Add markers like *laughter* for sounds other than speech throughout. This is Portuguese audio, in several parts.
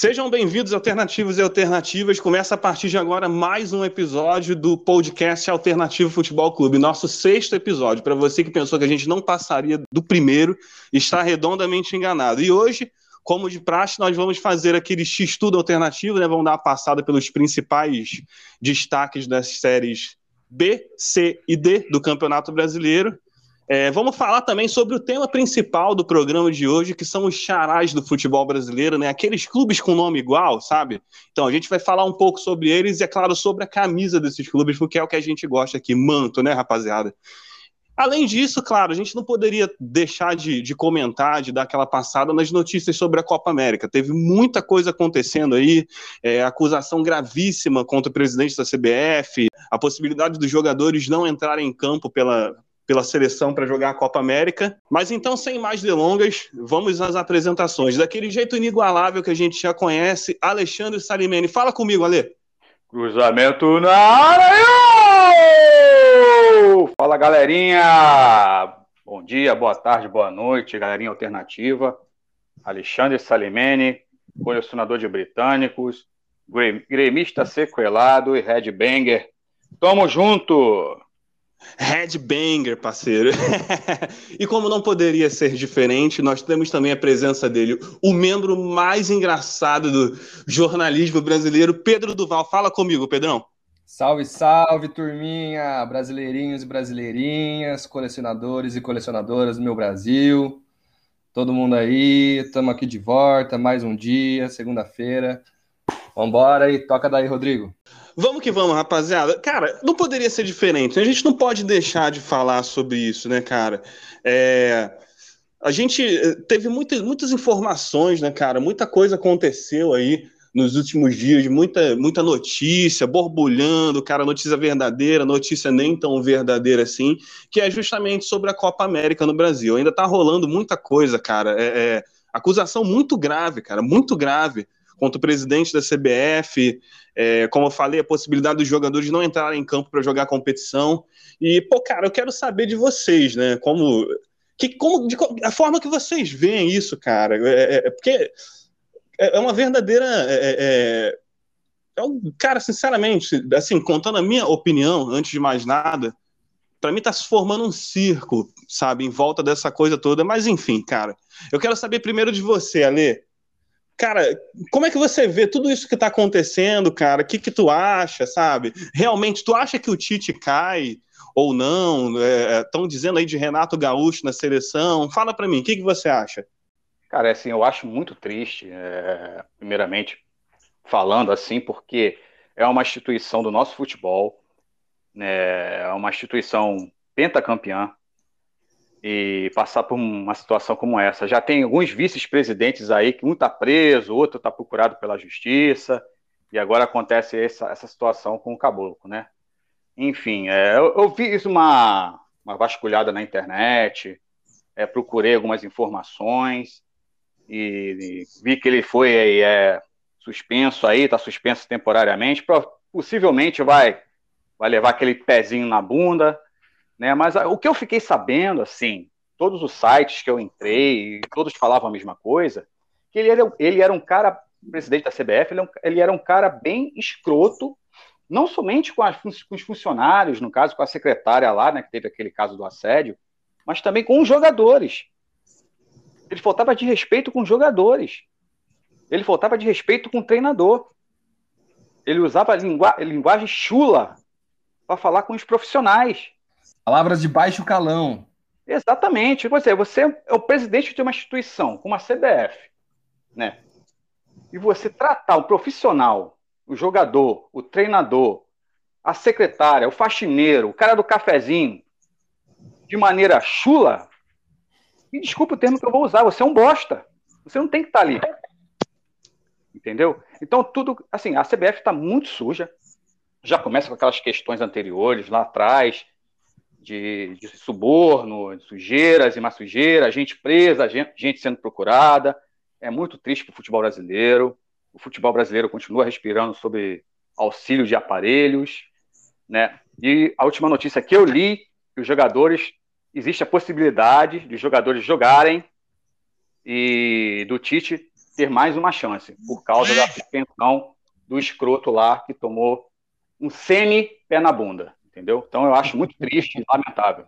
Sejam bem-vindos, alternativos e alternativas. Começa a partir de agora mais um episódio do podcast Alternativo Futebol Clube, nosso sexto episódio. Para você que pensou que a gente não passaria do primeiro, está redondamente enganado. E hoje, como de praxe, nós vamos fazer aquele X-Tudo alternativo, né? Vamos dar uma passada pelos principais destaques das séries B, C e D do Campeonato Brasileiro. É, vamos falar também sobre o tema principal do programa de hoje, que são os charás do futebol brasileiro, né? Aqueles clubes com nome igual, sabe? Então a gente vai falar um pouco sobre eles e, é claro, sobre a camisa desses clubes, porque é o que a gente gosta aqui, manto, né, rapaziada? Além disso, claro, a gente não poderia deixar de, de, comentar, de dar aquela passada nas notícias sobre a Copa América. Teve muita coisa acontecendo aí, é, acusação gravíssima contra o presidente da CBF, a possibilidade dos jogadores não entrarem em campo pela, pela seleção para jogar a Copa América. Mas então, sem mais delongas, vamos às apresentações. Daquele jeito inigualável que a gente já conhece, Alexandre Salimene. Fala comigo, Ale. Cruzamento na área! Fala, galerinha! Bom dia, boa tarde, boa noite, galerinha alternativa. Alexandre Salimene, colecionador de britânicos, gremista sequelado e headbanger. Tamo junto! Headbanger, parceiro. *laughs* e como não poderia ser diferente, nós temos também a presença dele, o membro mais engraçado do jornalismo brasileiro, Pedro Duval. Fala comigo, Pedrão. Salve, salve, turminha, brasileirinhos e brasileirinhas, colecionadores e colecionadoras do meu Brasil. Todo mundo aí, estamos aqui de volta, mais um dia, segunda-feira. Vambora aí, toca daí, Rodrigo. Vamos que vamos, rapaziada. Cara, não poderia ser diferente. A gente não pode deixar de falar sobre isso, né, cara? É... A gente eh, teve muitas, muitas informações, né, cara? Muita coisa aconteceu aí nos últimos dias, muita, muita notícia, borbulhando, cara, notícia verdadeira, notícia nem tão verdadeira assim, que é justamente sobre a Copa América no Brasil. Ainda tá rolando muita coisa, cara. É, é acusação muito grave, cara, muito grave contra o presidente da CBF, é, como eu falei, a possibilidade dos jogadores não entrarem em campo para jogar competição. E, pô, cara, eu quero saber de vocês, né? Como. Que, como de, a forma que vocês veem isso, cara. É, é, é porque é, é uma verdadeira. É, é, um, cara, sinceramente, assim, contando a minha opinião, antes de mais nada, para mim está se formando um circo, sabe, em volta dessa coisa toda. Mas enfim, cara, eu quero saber primeiro de você, Ale. Cara, como é que você vê tudo isso que está acontecendo, cara? O que, que tu acha, sabe? Realmente, tu acha que o Tite cai ou não? Estão é, dizendo aí de Renato Gaúcho na seleção. Fala para mim, o que, que você acha? Cara, é assim, eu acho muito triste, é, primeiramente, falando assim, porque é uma instituição do nosso futebol, né, é uma instituição pentacampeã, e passar por uma situação como essa. Já tem alguns vice-presidentes aí que um está preso, outro está procurado pela justiça, e agora acontece essa, essa situação com o Caboclo, né? Enfim, é, eu, eu, fiz uma, uma vasculhada na internet, é, procurei algumas informações e, e, vi que ele foi é, suspenso aí, está suspenso temporariamente, possivelmente vai, vai levar aquele pezinho na bunda, né? Mas o que eu fiquei sabendo, assim, todos os sites que eu entrei, todos falavam a mesma coisa, que ele era, ele era um cara, presidente da CBF, ele, é ele era um cara bem escroto, não somente com, as, com, os funcionários, no caso com a secretária lá, né, que teve aquele caso do assédio, mas também com os jogadores. Ele faltava de respeito com os jogadores. Ele faltava de respeito com o treinador. Ele usava lingu linguagem chula para falar com os profissionais. Palavras de baixo calão. Exatamente. Você, você é o presidente de uma instituição, como a CBF, né? E você tratar o profissional, o jogador, o treinador, a secretária, o faxineiro, o cara do cafezinho, de maneira chula, e desculpa o termo que eu vou usar, você é um bosta. Você não tem que estar ali. Entendeu? Então, tudo, assim, a CBF está muito suja. já começa com aquelas questões anteriores lá atrás, de, de suborno, de sujeiras e mais sujeira, gente presa, gente, gente sendo procurada. É muito triste para o futebol brasileiro. O futebol brasileiro continua respirando sobre auxílio de aparelhos, né? E a última notícia que eu li, que os jogadores existe a possibilidade de jogadores jogarem e do Tite ter mais uma chance por causa da suspensão do escroto lá que tomou um semi pé na bunda entendeu? Então eu acho muito triste e lamentável.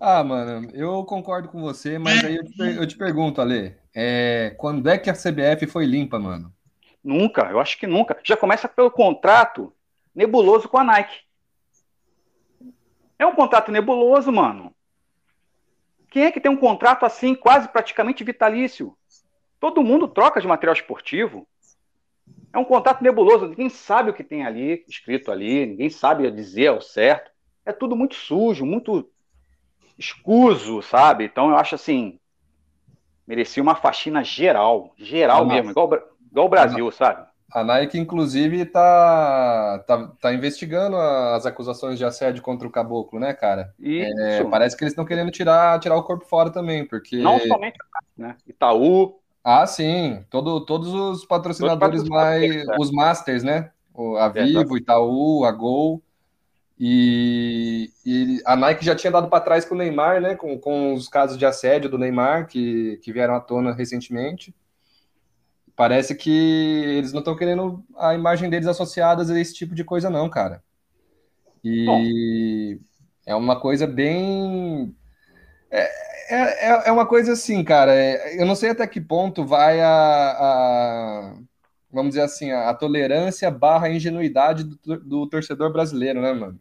Ah, mano, eu concordo com você, mas aí eu te, eu te pergunto, Ale, é, quando é que a CBF foi limpa, mano? Nunca, eu acho que nunca. Já começa pelo contrato nebuloso com a Nike. É um contrato nebuloso, mano. Quem é que tem um contrato assim, quase praticamente vitalício? Todo mundo troca de material esportivo. É um contato nebuloso, ninguém sabe o que tem ali, escrito ali, ninguém sabe dizer ao certo. É tudo muito sujo, muito escuso, sabe? Então eu acho assim, merecia uma faxina geral, geral mesmo, igual, igual o Brasil, sabe? A Nike, inclusive, tá, tá, tá, investigando as acusações de assédio contra o caboclo, né, cara? É, parece que eles estão querendo tirar, tirar o corpo fora também, porque. Não somente né? Itaú, ah, sim. Todo, todos os patrocinadores mais. É. Os Masters, né? A Vivo, Itaú, a Gol. E, e, a Nike já tinha dado para trás com o Neymar, né? Com, com os casos de assédio do Neymar, que, que vieram à tona recentemente. Parece que eles não estão querendo a imagem deles associadas a esse tipo de coisa, não, cara. E Bom. é uma coisa bem. É, é, é, é, uma coisa assim, cara. É, eu não sei até que ponto vai a, a vamos dizer assim, a, a tolerância barra ingenuidade do, do, torcedor brasileiro, né, mano?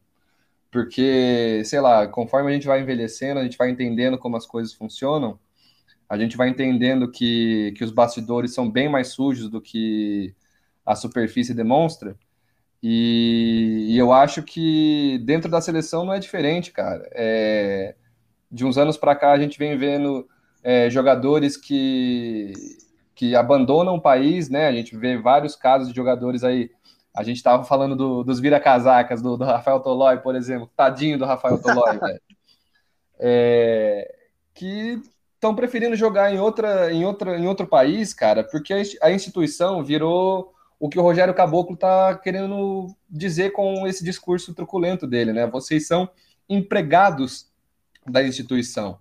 Porque, sei lá, conforme a gente vai envelhecendo, a gente vai entendendo como as coisas funcionam, a gente vai entendendo que, que os bastidores são bem mais sujos do que a superfície demonstra. E, e eu acho que dentro da seleção não é diferente, cara. É, de uns anos para cá a gente vem vendo é, jogadores que, que abandonam o país, né? A gente vê vários casos de jogadores aí. A gente estava falando do, dos vira-casacas, do, do, Rafael Tolói, por exemplo. Tadinho do Rafael Tolói, velho. *laughs* É, que estão preferindo jogar em, outra, em, outra, em outro país, cara, porque a instituição virou o que o Rogério Caboclo está querendo dizer com esse discurso truculento dele, né? Vocês são empregados da instituição.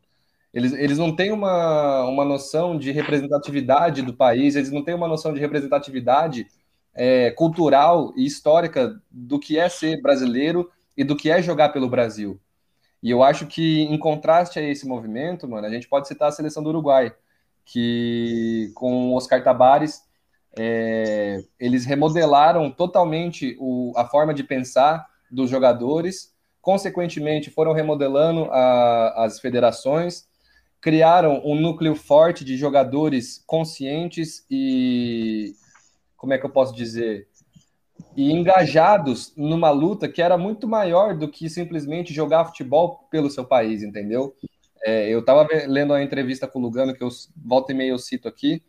Eles, eles não têm uma, uma noção de representatividade do país, eles não têm uma noção de representatividade é, cultural e histórica do que é ser brasileiro e do que é jogar pelo Brasil. E eu acho que, em contraste a esse movimento, mano, a gente pode citar a seleção do Uruguai, que com Oscar Tabares, é, eles remodelaram totalmente o, a forma de pensar dos jogadores Consequentemente, foram remodelando a, as federações, criaram um núcleo forte de jogadores conscientes e, como é que eu posso dizer, e engajados numa luta que era muito maior do que simplesmente jogar futebol pelo seu país, entendeu? É, eu estava lendo a entrevista com o Lugano, que eu volta e meia eu cito aqui,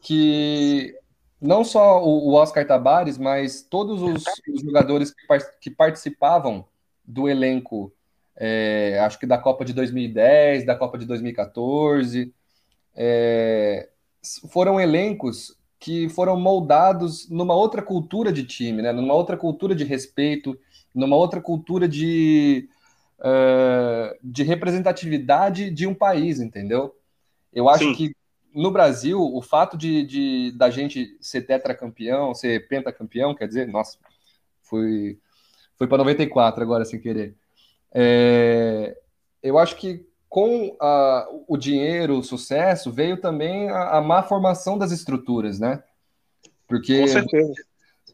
que não só o, Oscar Tabares, mas todos os, jogadores que participavam do elenco, é, acho que da Copa de 2010, da Copa de 2014, é, foram elencos que foram moldados numa outra cultura de time, né? numa outra cultura de respeito, numa outra cultura de, uh, de representatividade de um país, entendeu? Eu acho Sim. que no Brasil, o fato de, de da gente ser tetracampeão, ser pentacampeão, quer dizer, nossa, fui foi para 94 agora, sem querer. É, eu acho que com a, o dinheiro, o sucesso, veio também a, a, má formação das estruturas, né? Porque, com certeza.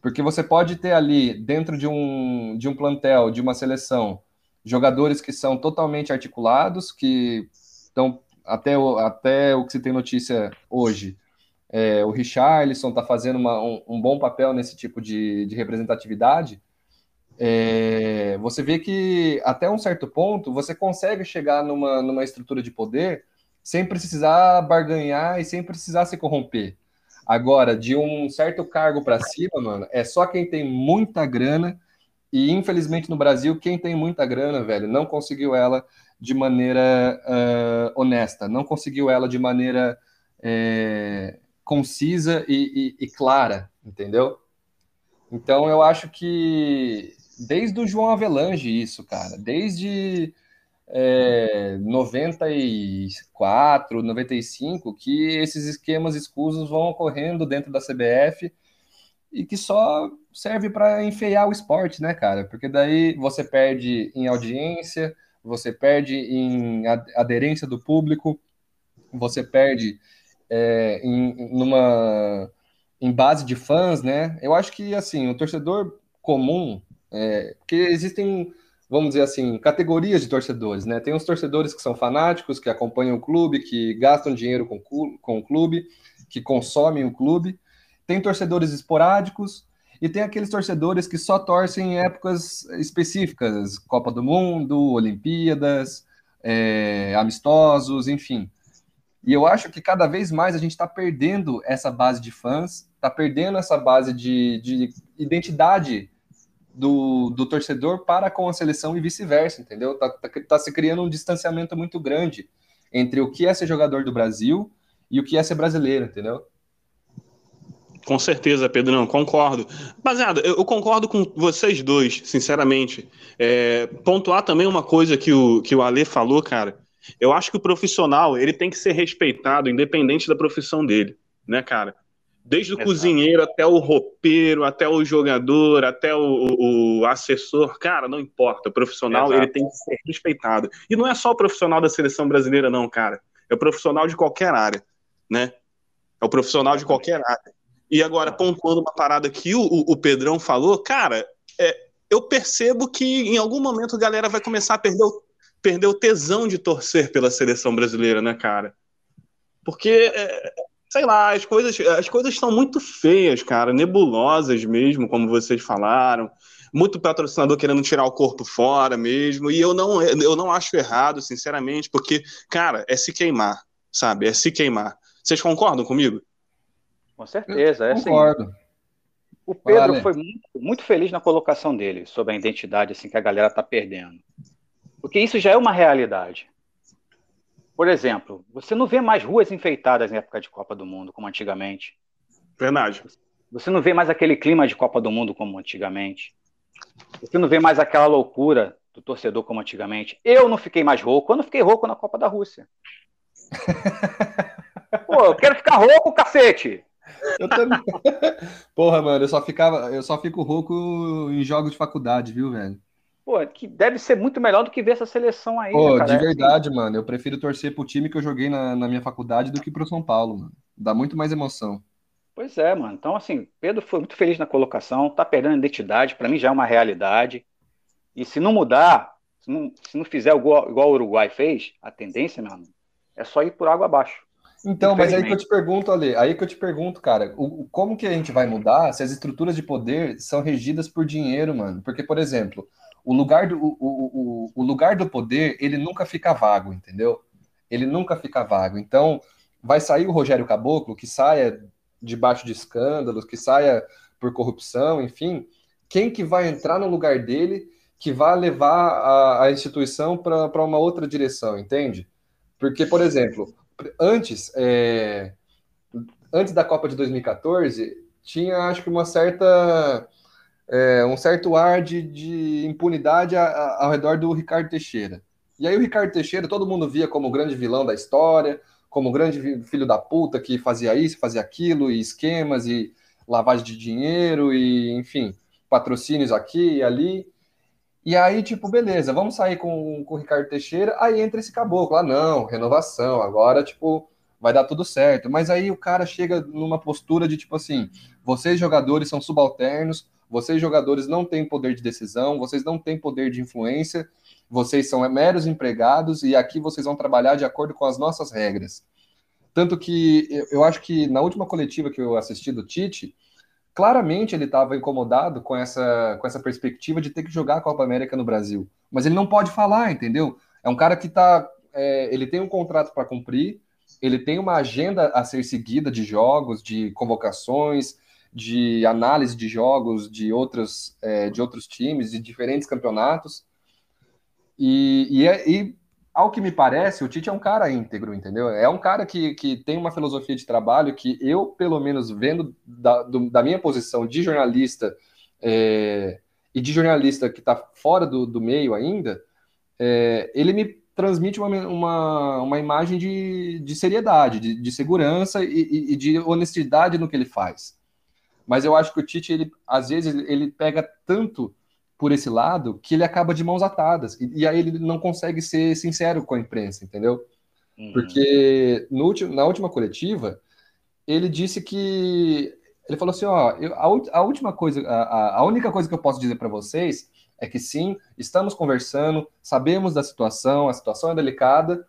Porque você pode ter ali, dentro de um, de um plantel, de uma seleção, jogadores que são totalmente articulados, que estão até o, até o que se tem notícia hoje. É, o Richarlison está fazendo uma, um, um, bom papel nesse tipo de, de representatividade, é, você vê que até um certo ponto você consegue chegar numa, numa estrutura de poder sem precisar barganhar e sem precisar se corromper. Agora, de um certo cargo para cima, mano, é só quem tem muita grana. E infelizmente no Brasil, quem tem muita grana, velho, não conseguiu ela de maneira uh, honesta, não conseguiu ela de maneira é, concisa e, e, e clara, entendeu? Então eu acho que desde o João Avelange isso, cara, desde é, 94, 95, que esses esquemas escusos vão ocorrendo dentro da CBF e que só serve para enfeiar o esporte, né, cara? Porque daí você perde em audiência, você perde em aderência do público, você perde é, em, numa em base de fãs, né? Eu acho que assim o torcedor comum, é, porque existem vamos dizer assim, categorias de torcedores, né? Tem os torcedores que são fanáticos, que acompanham o clube, que gastam dinheiro com, com o clube, que consomem o clube. Tem torcedores esporádicos e tem aqueles torcedores que só torcem em épocas específicas, Copa do Mundo, Olimpíadas, é, amistosos, enfim. E eu acho que cada vez mais a gente está perdendo essa base de fãs, está perdendo essa base de, de identidade do, do torcedor para com a seleção e vice-versa, entendeu? Tá, tá, tá, se criando um distanciamento muito grande entre o que é ser jogador do Brasil e o que é ser brasileiro, entendeu? Com certeza, Pedrão, concordo. Baseado, eu concordo com vocês dois, sinceramente. É, pontuar também uma coisa que o, que o Ale falou, cara. Eu acho que o profissional ele tem que ser respeitado, independente da profissão dele, né, cara? Desde o Exato. cozinheiro até o roupeiro, até o jogador, até o, o, o assessor, cara, não importa. O profissional Exato. ele tem que ser respeitado. E não é só o profissional da seleção brasileira, não, cara. É o profissional de qualquer área, né? É o profissional de qualquer área. E agora, pontuando uma parada que o, o Pedrão falou, cara, é, eu percebo que em algum momento a galera vai começar a perder o, perder o tesão de torcer pela seleção brasileira, né, cara? Porque é, sei lá, as coisas, as coisas estão muito feias, cara, nebulosas mesmo, como vocês falaram. Muito patrocinador querendo tirar o corpo fora mesmo, e eu não, eu não acho errado, sinceramente, porque, cara, é se queimar, sabe? É se queimar. Vocês concordam comigo? Com certeza, é assim. Concordo. O Pedro vale. foi muito, muito, feliz na colocação dele sobre a identidade assim que a galera tá perdendo. Porque isso já é uma realidade. Por exemplo, você não vê mais ruas enfeitadas em época de Copa do Mundo, como antigamente. Verdade. Você não vê mais aquele clima de Copa do Mundo como antigamente. Você não vê mais aquela loucura do torcedor como antigamente. Eu não fiquei mais rouco, eu não fiquei rouco na Copa da Rússia. *laughs* Pô, eu quero ficar rouco, cacete! Eu também. *laughs* Porra, mano, eu só ficava, eu só fico rouco em jogos de faculdade, viu, velho? Pô, que deve ser muito melhor do que ver essa seleção aí. Pô, né, de verdade, mano. Eu prefiro torcer pro time que eu joguei na, na minha faculdade do que pro São Paulo, mano. Dá muito mais emoção. Pois é, mano. Então, assim, Pedro foi muito feliz na colocação, tá perdendo a identidade, para mim já é uma realidade. E se não mudar, se não, se não fizer igual, igual o Uruguai fez, a tendência, meu amigo, é só ir por água abaixo. Então, mas aí que eu te pergunto, Ale, aí que eu te pergunto, cara, o, como que a gente vai mudar se as estruturas de poder são regidas por dinheiro, mano? Porque, por exemplo, o lugar do, o, o, o lugar do poder, ele nunca fica vago, entendeu? Ele nunca fica vago. Então, vai sair o Rogério Caboclo, que saia debaixo de escândalos, que saia por corrupção, enfim. Quem que vai entrar no lugar dele que vai levar a, a instituição para uma outra direção, entende? Porque, por exemplo, antes, é, antes da Copa de 2014, tinha, acho que, uma certa é, um certo ar de, de impunidade a, a, ao redor do Ricardo Teixeira. E aí o Ricardo Teixeira todo mundo via como o grande vilão da história, como o grande filho da puta que fazia isso, fazia aquilo, e esquemas, e lavagem de dinheiro, e enfim, patrocínios aqui e ali. E aí, tipo, beleza, vamos sair com, com o Ricardo Teixeira, aí entra esse caboclo, ah, não, renovação, agora, tipo, vai dar tudo certo. Mas aí o cara chega numa postura de, tipo assim, vocês jogadores são subalternos, vocês, jogadores, não têm poder de decisão, vocês não têm poder de influência, vocês são meros empregados e aqui vocês vão trabalhar de acordo com as nossas regras. Tanto que eu acho que na última coletiva que eu assisti do Tite, claramente ele estava incomodado com essa, com essa perspectiva de ter que jogar a Copa América no Brasil. Mas ele não pode falar, entendeu? É um cara que está. É, ele tem um contrato para cumprir, ele tem uma agenda a ser seguida de jogos, de convocações, de análise de jogos de outros, é, de outros times, de diferentes campeonatos. E, e, é, e, ao que me parece, o Tite é um cara íntegro, entendeu? É um cara que, que tem uma filosofia de trabalho que eu, pelo menos, vendo da, do, da minha posição de jornalista é, e de jornalista que está fora do, do meio ainda, é, ele me transmite uma, uma, uma imagem de, de seriedade, de, de segurança e, e, de honestidade no que ele faz. Mas eu acho que o Tite, ele, às vezes, ele pega tanto por esse lado que ele acaba de mãos atadas. E, e aí ele não consegue ser sincero com a imprensa, entendeu? Uhum. Porque no, na última coletiva, ele disse que. Ele falou assim: ó, eu, a, a, última coisa, a, a única coisa que eu posso dizer para vocês é que sim, estamos conversando, sabemos da situação, a situação é delicada,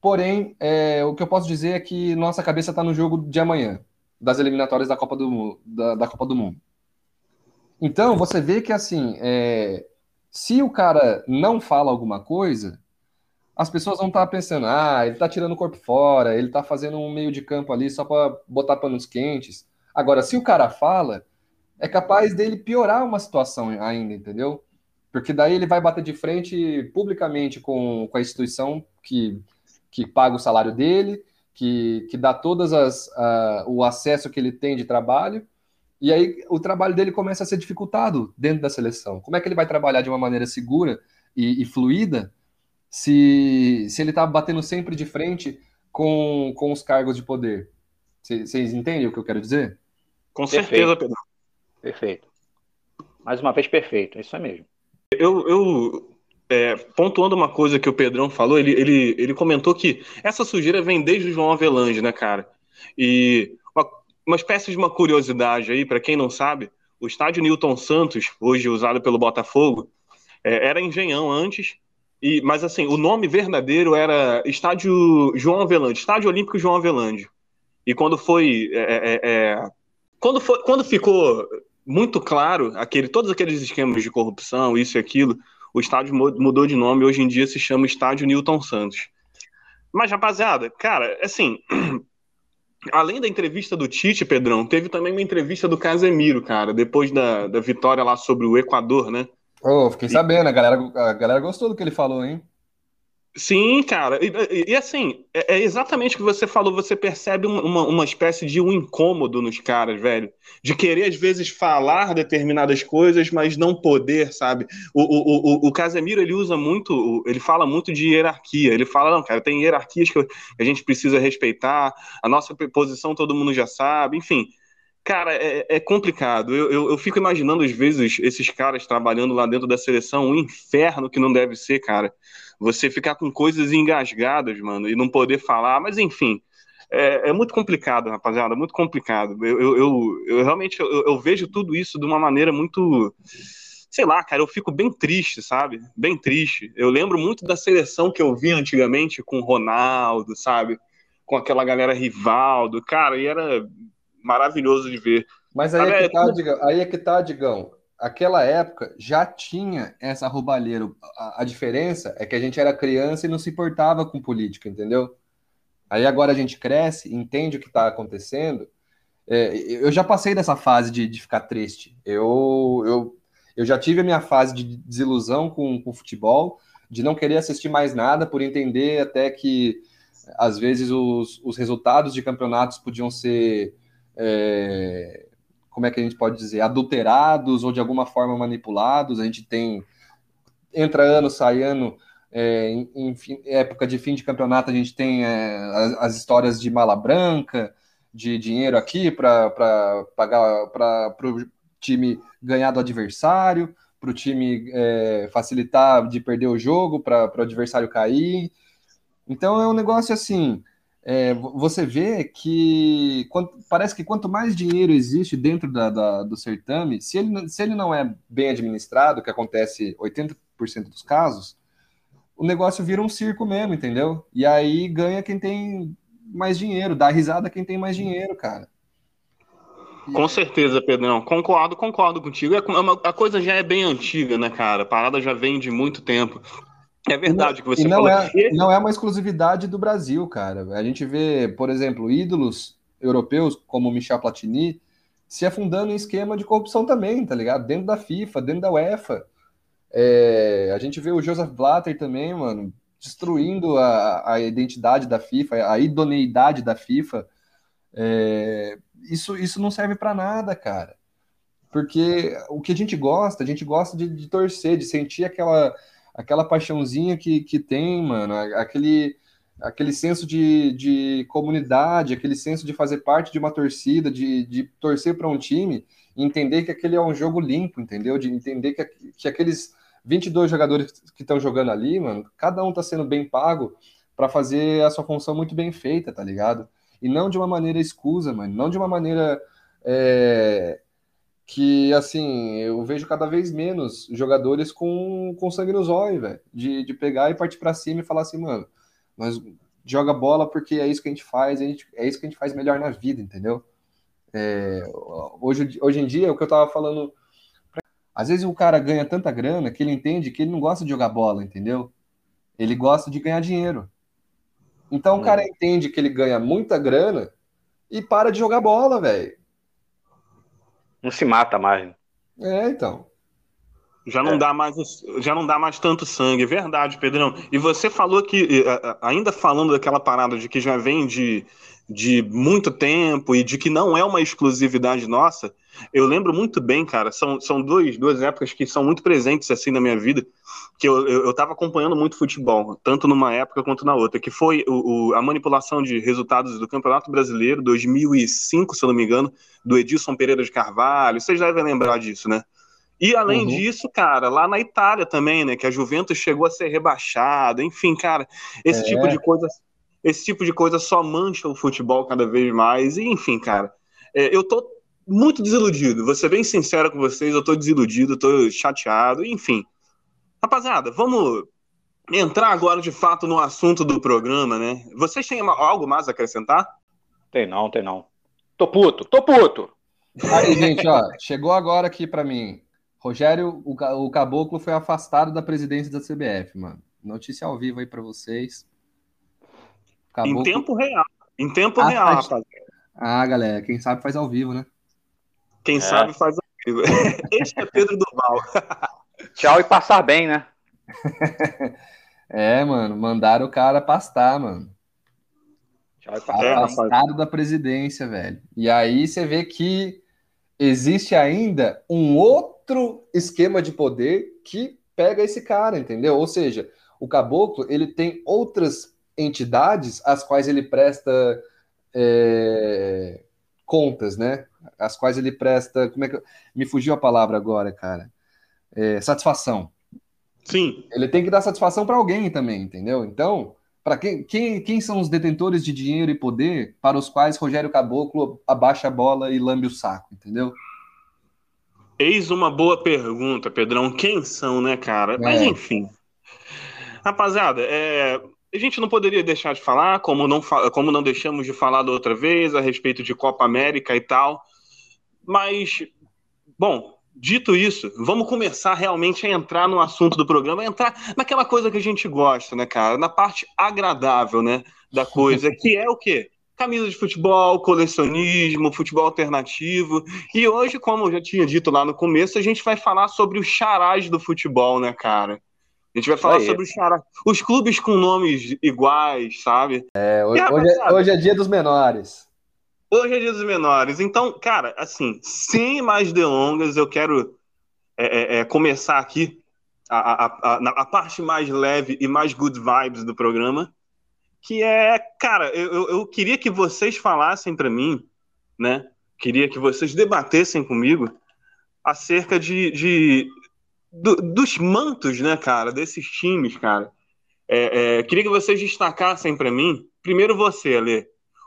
porém, é, o que eu posso dizer é que nossa cabeça está no jogo de amanhã, das eliminatórias da Copa do, da, da Copa do Mundo. Então, você vê que, assim, é, se o cara não fala alguma coisa, as pessoas vão estar tá pensando, ah, ele está tirando o corpo fora, ele está fazendo um meio de campo ali só para botar panos quentes. Agora, se o cara fala, é capaz dele piorar uma situação ainda, entendeu? Porque daí ele vai bater de frente publicamente com, com a instituição que, que paga o salário dele, que, que dá todas as uh, o acesso que ele tem de trabalho, e aí o trabalho dele começa a ser dificultado dentro da seleção. Como é que ele vai trabalhar de uma maneira segura e, e fluida se, se ele está batendo sempre de frente com, com os cargos de poder? Vocês entendem o que eu quero dizer? Com certeza, Pedro. Perfeito. Mais uma vez, perfeito. É isso é mesmo. Eu, eu é, pontuando uma coisa que o Pedrão falou, ele, ele, ele comentou que essa sujeira vem desde o João Avelange, né, cara? E uma, uma espécie de uma curiosidade aí, para quem não sabe, o estádio Newton Santos, hoje usado pelo Botafogo, é, era Engenhão antes, e, mas assim, o nome verdadeiro era Estádio João Avelange, Estádio Olímpico João Avelange. E quando foi, é, é, é quando, foi quando ficou muito claro aquele, todos aqueles esquemas de corrupção, isso e aquilo. O estádio mudou de nome, hoje em dia se chama Estádio Newton Santos. Mas, rapaziada, cara, assim, *clears throat* além da entrevista do Tite, Pedrão, teve também uma entrevista do Casemiro, cara, depois da, da vitória lá sobre o Equador, né? Oh, fiquei sabendo, a galera, a galera gostou do que ele falou, hein? Sim, cara. E, e assim, é, é, exatamente o que você falou. Você percebe uma, uma espécie de um incômodo nos caras, velho. De querer, às vezes, falar determinadas coisas, mas não poder, sabe? O, o, o, o Casemiro, ele usa muito, ele fala muito de hierarquia. Ele fala, não, cara, tem hierarquias que a gente precisa respeitar. A nossa posição todo mundo já sabe. Enfim, Cara, é, é complicado. Eu, eu, eu, fico imaginando, às vezes, esses caras trabalhando lá dentro da seleção, um inferno que não deve ser, cara você ficar com coisas engasgadas, mano, e não poder falar, mas enfim. É, é muito complicado, rapaziada, muito complicado. Eu, eu, eu, eu realmente eu, eu, vejo tudo isso de uma maneira muito. Sei lá, cara, eu fico bem triste, sabe? Bem triste. Eu lembro muito da seleção que eu vi antigamente com o Ronaldo, sabe? Com aquela galera Rivaldo, cara, e era maravilhoso de ver. Mas aí, é, que tá, Digão, aí é que tá, Digão aquela época já tinha essa roubalheira. A, a, diferença é que a gente era criança e não se importava com política, entendeu? Aí agora a gente cresce, entende o que está acontecendo. É, eu já passei dessa fase de, de ficar triste. Eu, eu, eu já tive a minha fase de desilusão com, com o futebol, de não querer assistir mais nada, por entender até que às vezes os, os resultados de campeonatos podiam ser é, como é que a gente pode dizer, adulterados ou de alguma forma manipulados. A gente tem entra ano, sai ano, é, em, em época de fim de campeonato, a gente tem é, as, as, histórias de mala branca, de dinheiro aqui para pagar para o time ganhar do adversário, para o time é, facilitar de perder o jogo, para o adversário cair. Então é um negócio assim é, você vê que quanto, parece que quanto mais dinheiro existe dentro da, da, do certame, se ele, se ele não é bem administrado, que acontece 80% dos casos, o negócio vira um circo mesmo, entendeu? E aí ganha quem tem mais dinheiro, dá risada quem tem mais dinheiro, cara. Com certeza, Pedrão. Concordo, concordo contigo. É, é a coisa já é bem antiga, né, cara? A parada já vem de muito tempo. É verdade o que você e não falou. É, não é uma exclusividade do Brasil, cara. A gente vê, por exemplo, ídolos europeus como Michel Platini se afundando em esquema de corrupção também, tá ligado? Dentro da FIFA, dentro da UEFA. É, a gente vê o Joseph Blatter também, mano, destruindo a, a identidade da FIFA, a idoneidade da FIFA. É, isso, isso não serve para nada, cara. Porque o que a gente gosta, a gente gosta de, de torcer, de sentir aquela, aquela paixãozinha que, que tem, mano, aquele, aquele senso de, de comunidade, aquele senso de fazer parte de uma torcida, de, de torcer para um time, entender que aquele é um jogo limpo, entendeu? De entender que, que aqueles 22 jogadores que estão jogando ali, mano, cada um tá sendo bem pago para fazer a sua função muito bem feita, tá ligado? E não de uma maneira escusa, mano, não de uma maneira é, que, assim, eu vejo cada vez menos jogadores com, com sangue nos olhos, velho, de, de pegar e partir para cima e falar assim, mano, nós joga bola porque é isso que a gente faz, a gente, é isso que a gente faz melhor na vida, entendeu? É, hoje, hoje em dia, o que eu tava falando às vezes o cara ganha tanta grana que ele entende que ele não gosta de jogar bola, entendeu? Ele gosta de ganhar dinheiro. Então o cara hum. entende que ele ganha muita grana e para de jogar bola, velho. Não se mata mais. Né? É, então. Já não, é. dá mais, já não dá mais tanto sangue, é verdade, Pedrão. E você falou que, ainda falando daquela parada de que já vem de, de muito tempo e de que não é uma exclusividade nossa, eu lembro muito bem, cara, são, são dois, duas épocas que são muito presentes assim na minha vida, que eu, eu, eu tava acompanhando muito futebol, tanto numa época quanto na outra, que foi o, o, a manipulação de resultados do Campeonato Brasileiro 2005, se eu não me engano, do Edilson Pereira de Carvalho, vocês devem lembrar disso, né? E além uhum. disso, cara, lá na Itália também, né, que a Juventus chegou a ser rebaixada, enfim, cara, esse é. tipo de coisa, esse tipo de coisa só mancha o futebol cada vez mais, e enfim, cara, é, eu tô muito desiludido. Vou ser bem sincero com vocês, eu tô desiludido, tô chateado, enfim. Rapaziada, vamos entrar agora de fato no assunto do programa, né? Vocês têm algo mais a acrescentar? Tem não, tem não. Tô puto, tô puto. Aí, gente, ó, chegou agora aqui para mim. Rogério, o, o Caboclo foi afastado da presidência da CBF, mano. Notícia ao vivo aí para vocês. Caboclo... Em tempo real. Em tempo ah, real, faz... Ah, galera, quem sabe faz ao vivo, né? Quem é. sabe faz ao vivo. *laughs* Este é Pedro Duval. *laughs* Tchau e passar bem, né? *laughs* é, mano, mandaram o cara pastar, mano. Tchau e passar Afastado da presidência, velho. E aí você vê que existe ainda um outro esquema de poder que pega esse cara, entendeu? Ou seja, o caboclo ele tem outras entidades às quais ele presta é, contas, né? As quais ele presta. Como é que. Me fugiu a palavra agora, cara. É, satisfação. Sim. Ele tem que dar satisfação para alguém também, entendeu? Então, para quem, quem, quem são os detentores de dinheiro e poder para os quais Rogério Caboclo abaixa a bola e lambe o saco, entendeu? Eis uma boa pergunta, Pedrão. Quem são, né, cara? É. Mas enfim. Rapaziada, é, a gente não poderia deixar de falar, como não, como não deixamos de falar da outra vez, a respeito de Copa América e tal. Mas, bom, dito isso, vamos começar realmente a entrar no assunto do programa, entrar naquela coisa que a gente gosta, né, cara? Na parte agradável, né, da coisa, que é o quê? Camisa de futebol, colecionismo, futebol alternativo. E hoje, como eu já tinha dito lá no começo, a gente vai falar sobre os charás do futebol, né, cara? A gente vai falar sobre os, os clubes com nomes iguais, sabe? É, hoje, hoje, é, hoje é dia dos menores. Hoje é dia dos menores. Então, cara, assim, sem mais delongas, eu quero é, é, é começar aqui a, a, a, a, parte mais leve e mais good vibes do programa, que é, cara, eu, eu queria que vocês falassem para mim, né? Queria que vocês debatessem comigo acerca de, de do, dos mantos, né, cara, desses times, cara. É, é, queria que vocês destacassem para mim, primeiro você, Ale,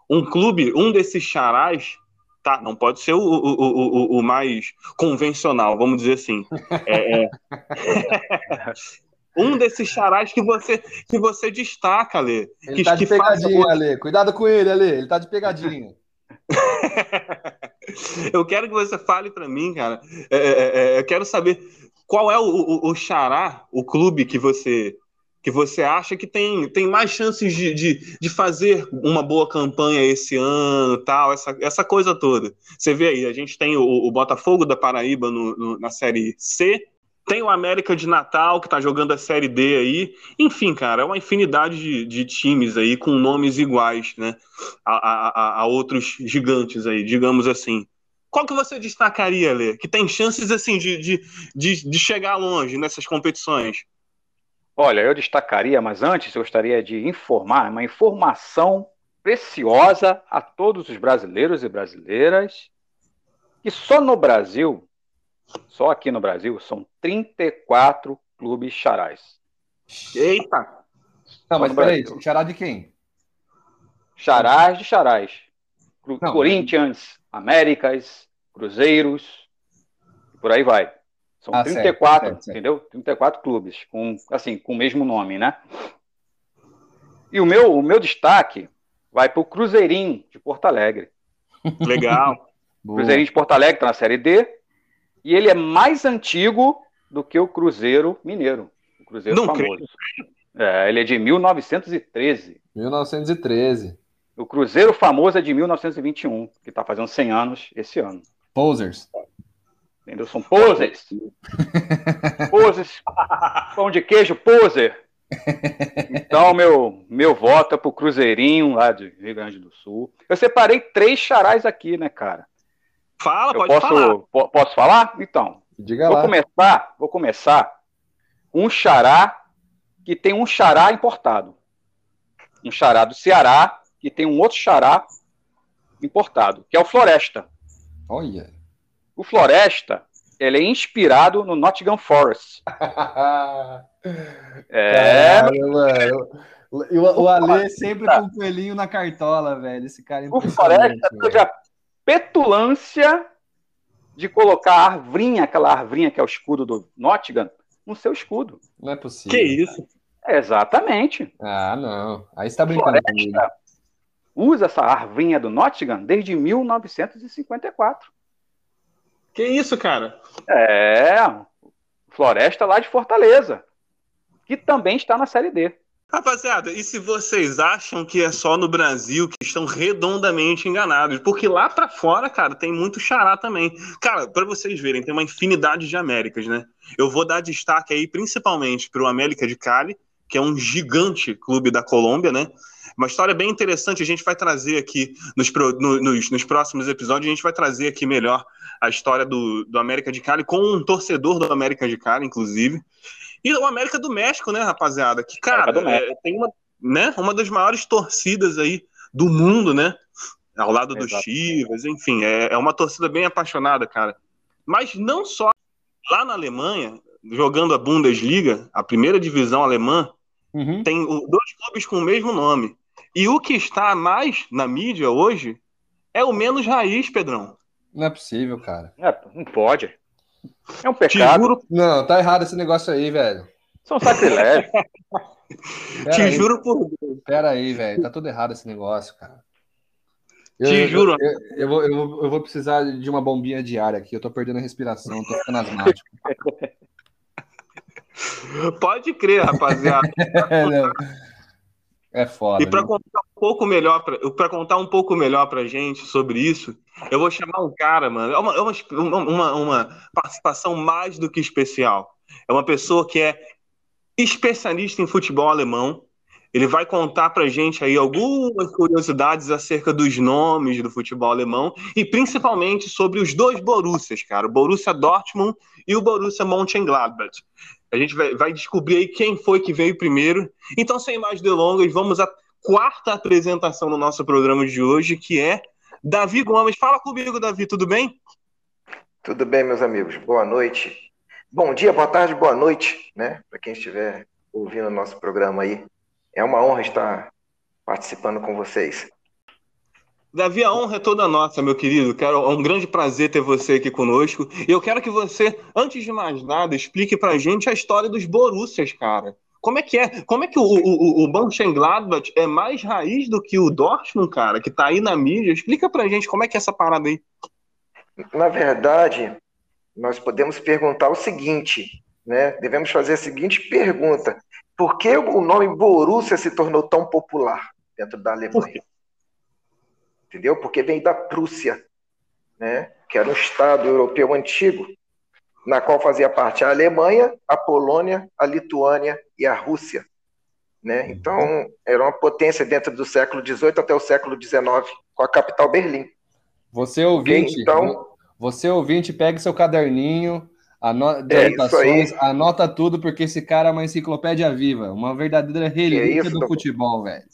um clube, um desses charás, tá? Não pode ser o, o, o, o mais convencional, vamos dizer assim. É, é. *laughs* um desses charás que você que você destaca, Ale. Ele que, tá de que pegadinha, faz... Ale. Cuidado com ele, Ale. Ele tá de pegadinha. *laughs* eu quero que você fale para mim, cara. É, é, eu quero saber qual é o, o, o xará, o clube que você que você acha que tem, tem mais chances de, de, de fazer uma boa campanha esse ano, tal, essa, essa coisa toda. Você vê aí, a gente tem o, o Botafogo da Paraíba no, no, na Série C, tem o América de Natal, que está jogando a Série D aí. Enfim, cara, é uma infinidade de, de times aí com nomes iguais, né? A, a, a, outros gigantes aí, digamos assim. Qual que você destacaria, Lê? Que tem chances, assim, de, de, de, de chegar longe nessas competições? Olha, eu destacaria, mas antes eu gostaria de informar uma informação preciosa a todos os brasileiros e brasileiras que só no Brasil só aqui no Brasil são 34 clubes charais. Eita! Não, mas peraí, chará de quem? Charás de charás. Não, Corinthians, Américas, Cruzeiros, por aí vai. São ah, 34, certo, certo, entendeu? 34 clubes, com, assim, com o mesmo nome, né? E o meu, o meu destaque vai para o Cruzeirinho de Porto Alegre. Legal. *laughs* Cruzeirinho de Porto Alegre está na Série D, e ele é mais antigo do que o Cruzeiro Mineiro, o Cruzeiro Não famoso. É, ele é de 1913. 1913. O Cruzeiro famoso é de 1921, que está fazendo 100 anos esse ano. Posers. Entendeu? São posers. *laughs* posers. Pão de queijo, poser. Então, meu, meu voto é pro Cruzeirinho, lá de Rio Grande do Sul. Eu separei três charais aqui, né, cara? Fala, eu pode posso, falar. Posso falar? Então. Diga vou lá. começar, vou começar um xará que tem um xará importado. Um xará do Ceará que tem um outro xará importado, que é o Floresta. Olha. O Floresta, ele é inspirado no Nottingham Forest. *laughs* é, mano. O, o Ale sempre com o coelhinho na cartola, velho. Esse cara é O Floresta teve a petulância de colocar a arvrinha, aquela arvrinha que é o escudo do Nottingham, no seu escudo. Não é possível. Que isso? exatamente. Ah, não. Aí você tá brincando comigo. Usa essa arvrinha do Nottingham desde 1954. Que isso, cara? É, Floresta lá de Fortaleza, que também está na Série D. Rapaziada, e se vocês acham que é só no Brasil que estão redondamente enganados? Porque lá para fora, cara, tem muito xará também. Cara, para vocês verem, tem uma infinidade de Américas, né? Eu vou dar destaque aí principalmente para o América de Cali, que é um gigante clube da Colômbia, né? Uma história bem interessante, a gente vai trazer aqui nos, no, nos, nos, próximos episódios, a gente vai trazer aqui melhor a história do, do América de Cali, com um torcedor do América de Cali, inclusive. E o América do México, né, rapaziada? Que, cara, é, tem uma, né, uma das maiores torcidas aí do mundo, né? Ao lado dos Chivas, enfim, é, é uma torcida bem apaixonada, cara. Mas não só lá na Alemanha, jogando a Bundesliga, a primeira divisão alemã, uhum. tem dois clubes com o mesmo nome. E o que está mais na mídia hoje é o menos raiz, Pedrão. Não é possível, cara. É, não pode. É um pecado. Juro... Não, tá errado esse negócio aí, velho. São sacrilégios. *laughs* Te aí. juro por Deus. Pera aí, velho. Tá tudo errado esse negócio, cara. Eu, Te juro. Eu, eu, eu, vou, eu, vou, eu vou precisar de uma bombinha diária aqui. Eu tô perdendo a respiração, tô ficando asmático. *laughs* Pode crer, rapaziada. *laughs* é foda. E para contar um pouco melhor, para contar um pouco melhor pra gente sobre isso, eu vou chamar um cara, mano. É uma, é uma, uma, uma participação mais do que especial. É uma pessoa que é especialista em futebol alemão. Ele vai contar pra gente aí algumas curiosidades acerca dos nomes do futebol alemão e principalmente sobre os dois Borussias, cara, o Borussia Dortmund e o Borussia Mönchengladbach. A gente vai, vai descobrir aí quem foi que veio primeiro. Então, sem mais delongas, vamos à quarta apresentação do nosso programa de hoje, que é Davi Gomes. Fala comigo, Davi, tudo bem? Tudo bem, meus amigos. Boa noite. Bom dia, boa tarde, boa noite, né? Para quem estiver ouvindo o nosso programa aí. É uma honra estar participando com vocês. Davi, a honra é toda nossa, meu querido. Quero, é um grande prazer ter você aqui conosco. E eu quero que você, antes de mais nada, explique pra gente a história dos Borussias, cara. Como é que é? Como é que o, o, o Mönchengladbach é mais raiz do que o Dortmund, cara, que tá aí na mídia? Explica pra gente como é que é essa parada aí. Na verdade, nós podemos perguntar o seguinte, né? Devemos fazer a seguinte pergunta: por que o nome Borussia se tornou tão popular dentro da Alemanha? Entendeu? Porque vem da Prússia, né? que era um estado europeu antigo, na qual fazia parte a Alemanha, a Polônia, a Lituânia e a Rússia. Né? Então, era uma potência dentro do século XVIII até o século XIX, com a capital Berlim. Você ouvinte, okay? então, você ouvinte, pegue seu caderninho, Anota, é anotações, anota tudo, porque esse cara é uma enciclopédia viva, uma verdadeira relíquia é do, do futebol, velho.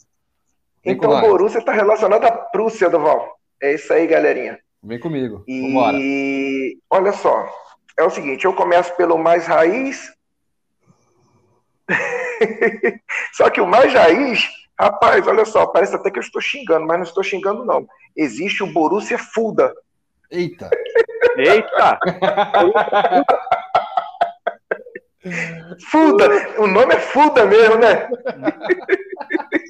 Vem então o Borussia está relacionado à Prússia, Duval. É isso aí, galerinha. Vem comigo. E Vambora. olha só, é o seguinte, eu começo pelo mais raiz. *laughs* só que o mais raiz, rapaz, olha só, parece até que eu estou xingando, mas não estou xingando, não. Existe o Borussia Fulda. Eita! Eita! Fuda! O nome é Fuda mesmo, né? *laughs*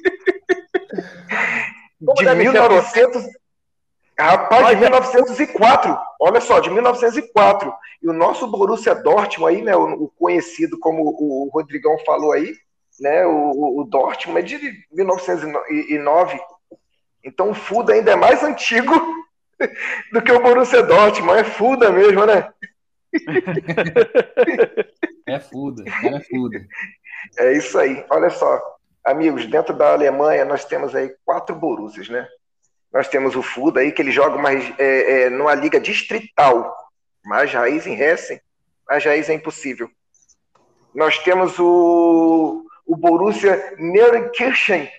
de 1900. Rapaz, de 1904. Olha só, de 1904. E o nosso Borussia Dortmund aí, né, o, conhecido como o Rodrigão falou aí, né, o, o Dortmund é de 1909. Então o Fuda ainda é mais antigo *laughs* do que o Borussia Dortmund. É fuda mesmo, né? *laughs* É fuda, é fuda. É isso aí. Olha só, amigos, dentro da Alemanha nós temos aí quatro Borussias, né? Nós temos o Fuda aí, que ele joga mais é, é, numa liga distrital. Mais raiz em Hessen, mais raiz é impossível. Nós temos o, o Borussia Neunkirchen,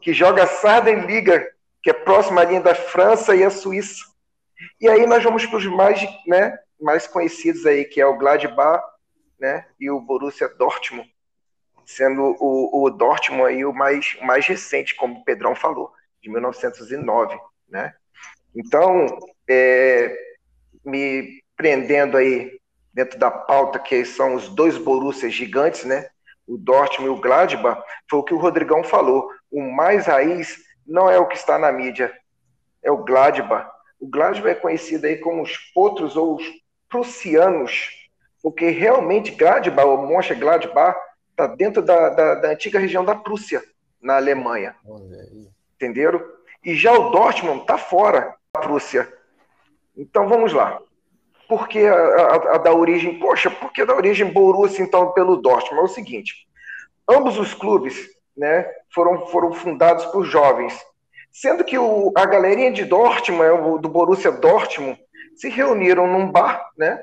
que joga Sardenliga, que é próxima à linha da França e a Suíça. E aí nós vamos para os mais, né, mais conhecidos aí, que é o Gladbach né, e o Borussia Dortmund, sendo o, o Dortmund aí o mais, mais recente, como o Pedrão falou, de 1909, né? Então, é, me prendendo aí dentro da pauta, que são os dois Borussias gigantes, né? O Dortmund e o Gladbach, foi o que o Rodrigão falou. O mais raiz não é o que está na mídia, é o Gladbach. O Gladbach é conhecido aí como os potros ou os prussianos, porque realmente Gladbach, ou Mönchengladbach, está dentro da, da, da, antiga região da Prússia, na Alemanha. Entenderam? E já o Dortmund está fora da Prússia. Então vamos lá. Por que a, a, a, da origem? Poxa, por que da origem Borussia, então, pelo Dortmund? É o seguinte: ambos os clubes né, foram, foram fundados por jovens. Sendo que o, a galerinha de Dortmund, do Borussia Dortmund, se reuniram num bar, né,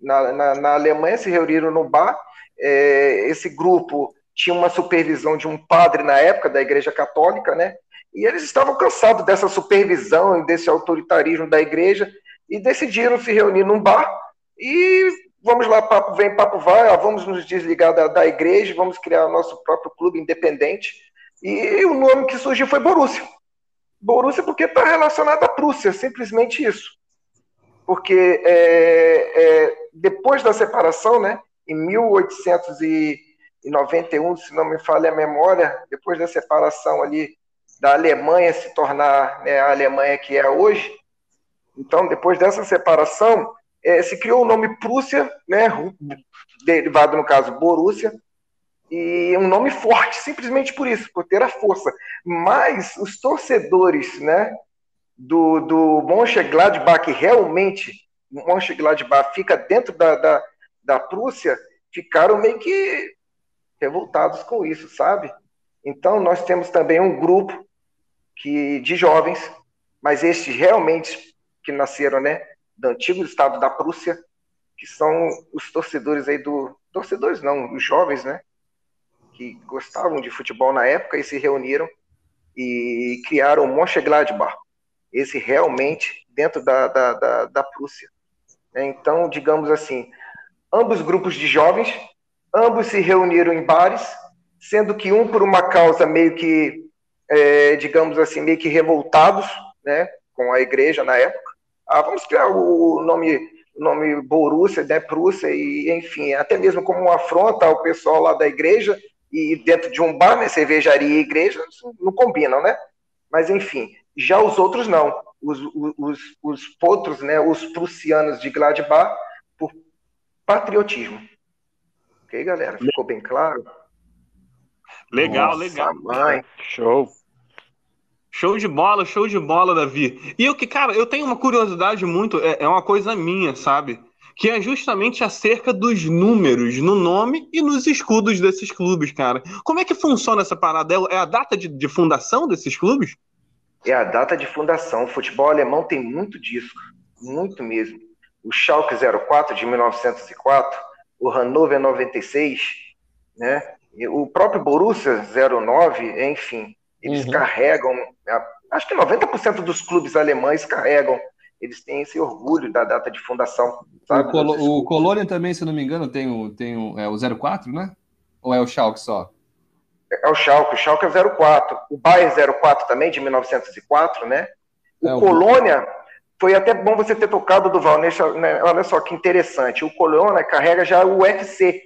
na, na, na Alemanha, se reuniram num bar. É, esse grupo tinha uma supervisão de um padre na época da Igreja Católica, né? E eles estavam cansados dessa supervisão e desse autoritarismo da igreja e decidiram se reunir num bar e vamos lá, papo vem, papo vai, vamos nos desligar da, da igreja, vamos criar nosso próprio clube independente. E o nome que surgiu foi Borussia. Borussia porque está relacionado à Prússia, simplesmente isso. Porque é, é, depois da separação, né, em 1891, se não me falha a memória, depois da separação ali da Alemanha se tornar né, a Alemanha que é hoje, então depois dessa separação, é, se criou o nome Prússia, né, derivado no caso Borussia, e um nome forte, simplesmente por isso, por ter a força. Mas os torcedores, né, do, do Mönchengladbach, que realmente Mönchengladbach fica dentro da, da, da Prússia, ficaram meio que revoltados com isso, sabe? Então nós temos também um grupo que de jovens, mas estes realmente que nasceram, né, do antigo estado da Prússia, que são os torcedores aí do. Torcedores não, os jovens, né? Que gostavam de futebol na época e se reuniram e criaram o Mönchengladbach, esse realmente dentro da, da, da, da Prússia. É, então, digamos assim, ambos grupos de jovens, ambos se reuniram em bares, sendo que um por uma causa meio que, é, digamos assim, meio que revoltados, né, com a igreja na época, ah, vamos criar o nome, nome Borussia, né, Prússia, e enfim, até mesmo como uma afronta ao pessoal lá da igreja, e dentro de um bar, né, cervejaria e igreja, não combinam, né? Mas enfim, já os outros não. Os, os, os potros, né, os prussianos de Gladbach, por patriotismo. Ok, galera? Ficou bem claro? Legal, Nossa, legal. Mãe. Show. Show de bola, show de bola, Davi. E eu que, cara, eu tenho uma curiosidade muito, é, é uma coisa minha, sabe? Que é justamente acerca dos números no nome e nos escudos desses clubes, cara. Como é que funciona essa parada? É a data de, de fundação desses clubes? É a data de fundação. O futebol alemão tem muito disso, muito mesmo. O Schalke 04 de 1904, o Hannover 96, né? O próprio Borussia 09, enfim, eles Uhum. carregam, acho que 90% dos clubes alemães carregam, eles têm esse orgulho da data de fundação. Sabe? O, Colo- o. Colônia também, se não me engano, tem o, tem o, é o 04, né? Ou é o Schalke só? É o Schalke, o Schalke é 04. O Bayern 04 também, de 1904, né? O É, Colônia, foi até bom você ter tocado do Val, né? olha só que interessante. O Colônia carrega já o UFC,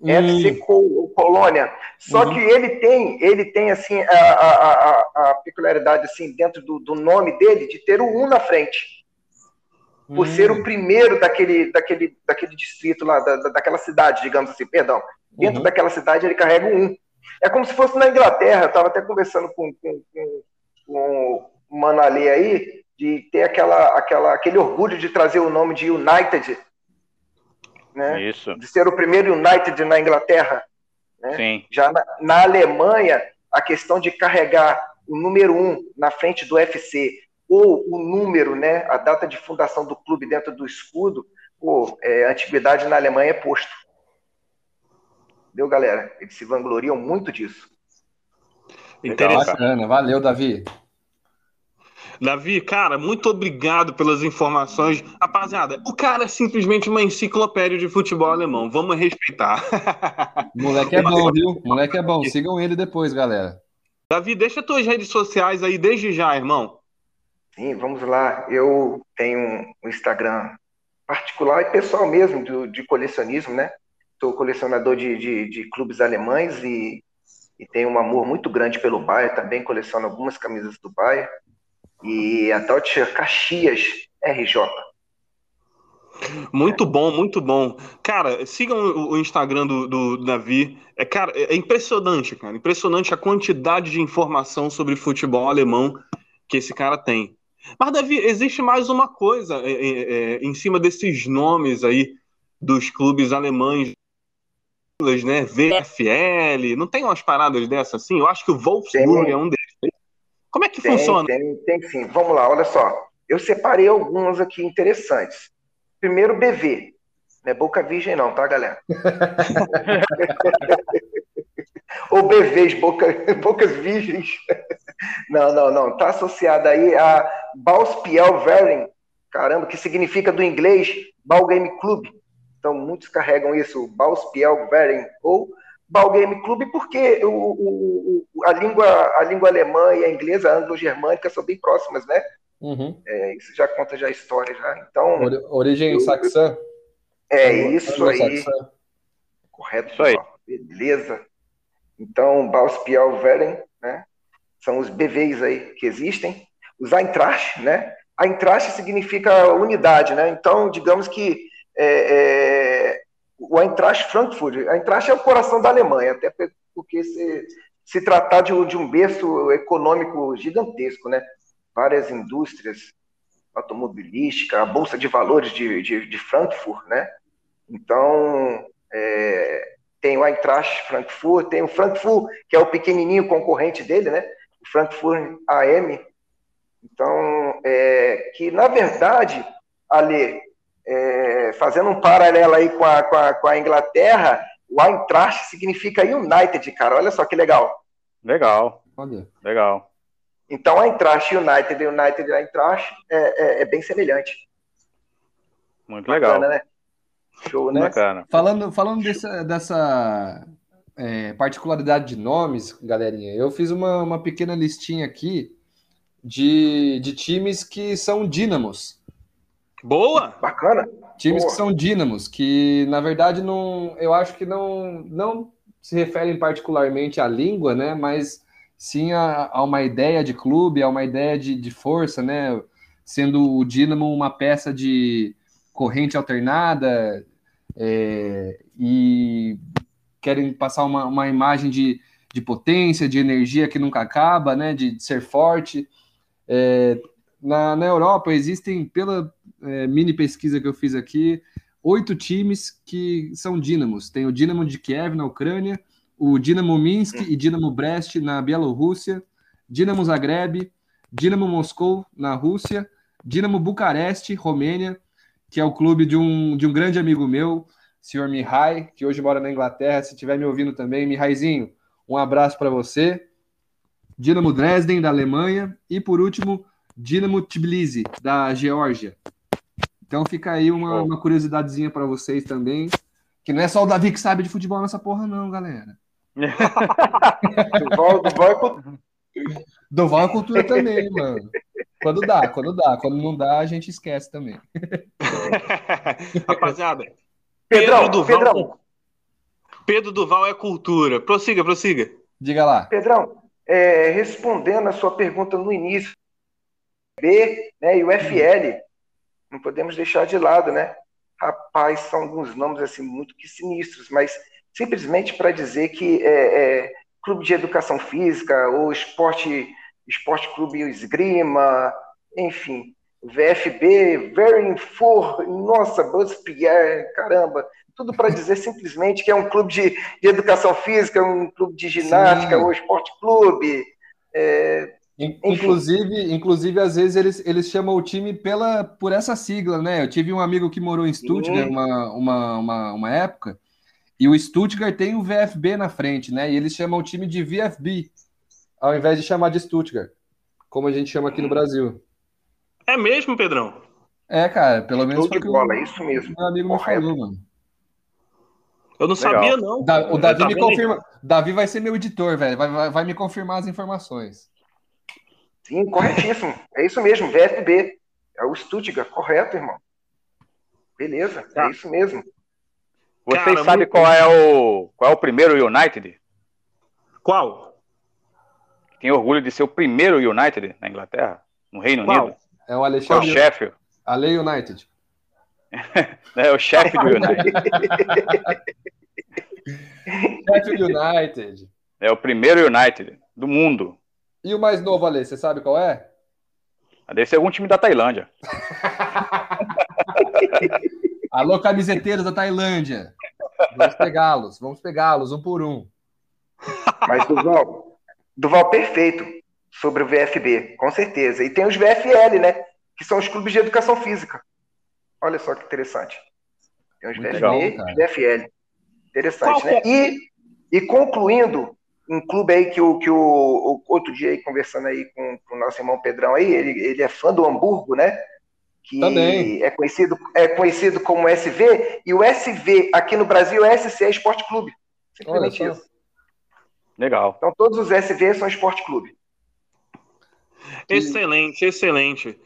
Hum, FC Col- Colônia. Só Uhum. que ele tem, ele tem assim, a, a, a, a peculiaridade assim, dentro do, do nome dele de ter o 1 na frente. Por hum, ser o primeiro daquele, daquele, daquele distrito lá, da- daquela cidade, digamos assim, perdão. Dentro Uhum. daquela cidade ele carrega o 1. É como se fosse na Inglaterra, eu estava até conversando com, com, com, com o Mano Ali aí, de ter aquela, aquela, aquele orgulho de trazer o nome de United, né? Isso. de ser o primeiro United na Inglaterra. né? Sim. Já na, na Alemanha, a questão de carregar o número um na frente do FC ou o número, né, a data de fundação do clube dentro do escudo, pô, é, a antiguidade na Alemanha é posto. Entendeu, galera? Eles se vangloriam muito disso. Interessante. Bacana, valeu, Davi. Davi, cara, muito obrigado pelas informações. Rapaziada, o cara é simplesmente uma enciclopédia de futebol alemão. Vamos respeitar. *laughs* Moleque é bom, viu? Moleque é bom. Sigam ele depois, galera. Davi, deixa tuas redes sociais aí desde já, irmão. Sim, vamos lá. Eu tenho um Instagram particular e pessoal mesmo do, de colecionismo, né? Sou colecionador de, de, de clubes alemães e, e tenho um amor muito grande pelo Bayern. Também coleciono algumas camisas do Bayern. E a Deutsche Caxias RJ. Muito bom, muito bom. Cara, sigam o Instagram do, do Davi. É, cara, é impressionante, cara. Impressionante a quantidade de informação sobre futebol alemão que esse cara tem. Mas, Davi, existe mais uma coisa é, é, é, em cima desses nomes aí dos clubes alemães, né? VFL. Não tem umas paradas dessas assim? Eu acho que o Wolfsburg Tem. é um deles. Como é que Tem, funciona? tem, tem sim. Vamos lá, olha só. Eu separei alguns aqui interessantes. Primeiro, BV. Não é Boca Virgem, não, tá, galera? *laughs* Ou BVs, boca, Bocas Virgens. Não, não, não. Tá associado aí a Bauspiel. Caramba, que significa do inglês Ball Game Club. Então, muitos carregam isso, Bauspiel Verein. Ou Ball Game Club, porque o, o- o- a, língua, a língua alemã e a inglesa, a anglo-germânica, são bem próximas, né? Uhum. É, isso já conta já a história, já. Então, Ori- Origem saxã. é isso aí. Anglo-saxã. Correto, Isso aí. pessoal. Beleza. Então, Bauspiel Veren, né? São os BVs aí que existem. Os Eintracht, né? Eintracht significa unidade, né? Então, digamos que é, é, o Eintracht Frankfurt, a Eintracht é o coração da Alemanha, até porque se, se tratar de, de um berço econômico gigantesco, né? Várias indústrias, automobilística, a Bolsa de Valores de, de, de Frankfurt, né? Então, é, tem o Eintracht Frankfurt, tem o Frankfurt, que é o pequenininho concorrente dele, né? O Frankfurt AM. Então, é, que na verdade, ali, é, fazendo um paralelo aí com a, com, a, com a Inglaterra, o Eintracht significa United, cara. Olha só que legal. Legal, Olha. legal. Então, Eintracht United, United e Eintracht é, é, é bem semelhante. Muito legal. Bacana, né? Show, né? Bacana. Falando, falando dessa, dessa é, particularidade de nomes, galerinha, eu fiz uma, uma pequena listinha aqui de, de times que são dínamos. Boa! Bacana. Times Boa. que são dínamos, que na verdade não, eu acho que não, não se referem particularmente à língua, né? Mas sim a, a uma ideia de clube, a uma ideia de, de força, né? Sendo o dínamo uma peça de corrente alternada é, e querem passar uma, uma imagem de, de potência, de energia que nunca acaba, né? De, de ser forte. É, na, na Europa existem, pela é, mini pesquisa que eu fiz aqui, oito times que são dínamos. Tem o Dinamo de Kiev na Ucrânia, o Dinamo Minsk e Dinamo Brest na Bielorrússia, Dinamo Zagreb, Dinamo Moscou na Rússia, Dinamo Bucareste, Romênia, que é o clube de um, de um grande amigo meu, senhor Mihai, que hoje mora na Inglaterra. Se estiver me ouvindo também, Mihaizinho, um abraço para você. Dinamo Dresden, da Alemanha. E, por último, Dinamo Tbilisi, da Geórgia. Então fica aí uma, uma curiosidadezinha para vocês também. Que não é só o Davi que sabe de futebol nessa porra, não, galera. *laughs* Duval, Duval é cultura. Duval é cultura também, mano. Quando dá, quando dá. Quando não dá, a gente esquece também. *laughs* Rapaziada, Pedrão, Pedro Duval, Pedrão, Pedro Duval é cultura. Prossiga, prossiga. Diga lá. Pedrão, é, respondendo a sua pergunta no início, B né, e o FL, não podemos deixar de lado, né? Rapaz, são alguns nomes assim muito que sinistros, mas simplesmente para dizer que é, é, clube de educação física, ou esporte, esporte clube esgrima, enfim, VFB, Very For, nossa, Buzz Pierre, caramba, tudo para dizer simplesmente que é um clube de, de educação física, um clube de ginástica, Sim. ou esporte clube. É, Inclusive, inclusive, às vezes eles, eles chamam o time pela, por essa sigla, né? Eu tive um amigo que morou em Stuttgart uma, uma, uma, uma época, e o Stuttgart tem o VFB na frente, né? E eles chamam o time de VFB, ao invés de chamar de Stuttgart, como a gente chama aqui no Brasil. É mesmo, Pedrão? É, cara, pelo menos foi de bola, é isso mesmo. meu amigo me Correto. falou, mano. Eu não Legal. sabia, não. Da- o Davi Tá me confirma. Davi vai ser meu editor, velho. Vai, vai, vai me confirmar as informações. Sim, corretíssimo. É isso mesmo, VFB. É o Stuttgart, correto, irmão. Beleza, Tá. é isso mesmo. Vocês Cara, sabem muito- qual é o qual é o primeiro United? Qual? Tem orgulho de ser o primeiro United na Inglaterra, no Reino Qual? Unido. É o É o Alexandre. Sheffield. Ale United. É o Sheffield *laughs* *laughs* United. Sheffield United. É o primeiro United do mundo. E o mais novo, Ale, você sabe qual é? Deve ser algum time da Tailândia. *laughs* Alô, camiseteiros da Tailândia. Vamos pegá-los, vamos pegá-los um por um. Mas Duval, Duval perfeito sobre o VFB, com certeza. E tem os VFL, né? Que são os clubes de educação física. Olha só que interessante. Tem os Muito VFB legal, e os VFL. Interessante, Qual né? que E, e concluindo, um clube aí que o, que o, o outro dia aí, conversando aí com, com o nosso irmão Pedrão aí, ele, ele é fã do Hamburgo, né? Que Também. é conhecido, é conhecido como SV, e o SV aqui no Brasil é SC Esporte Clube. Simplesmente isso. Legal. Então todos os SV são Esporte Clube. Excelente, excelente.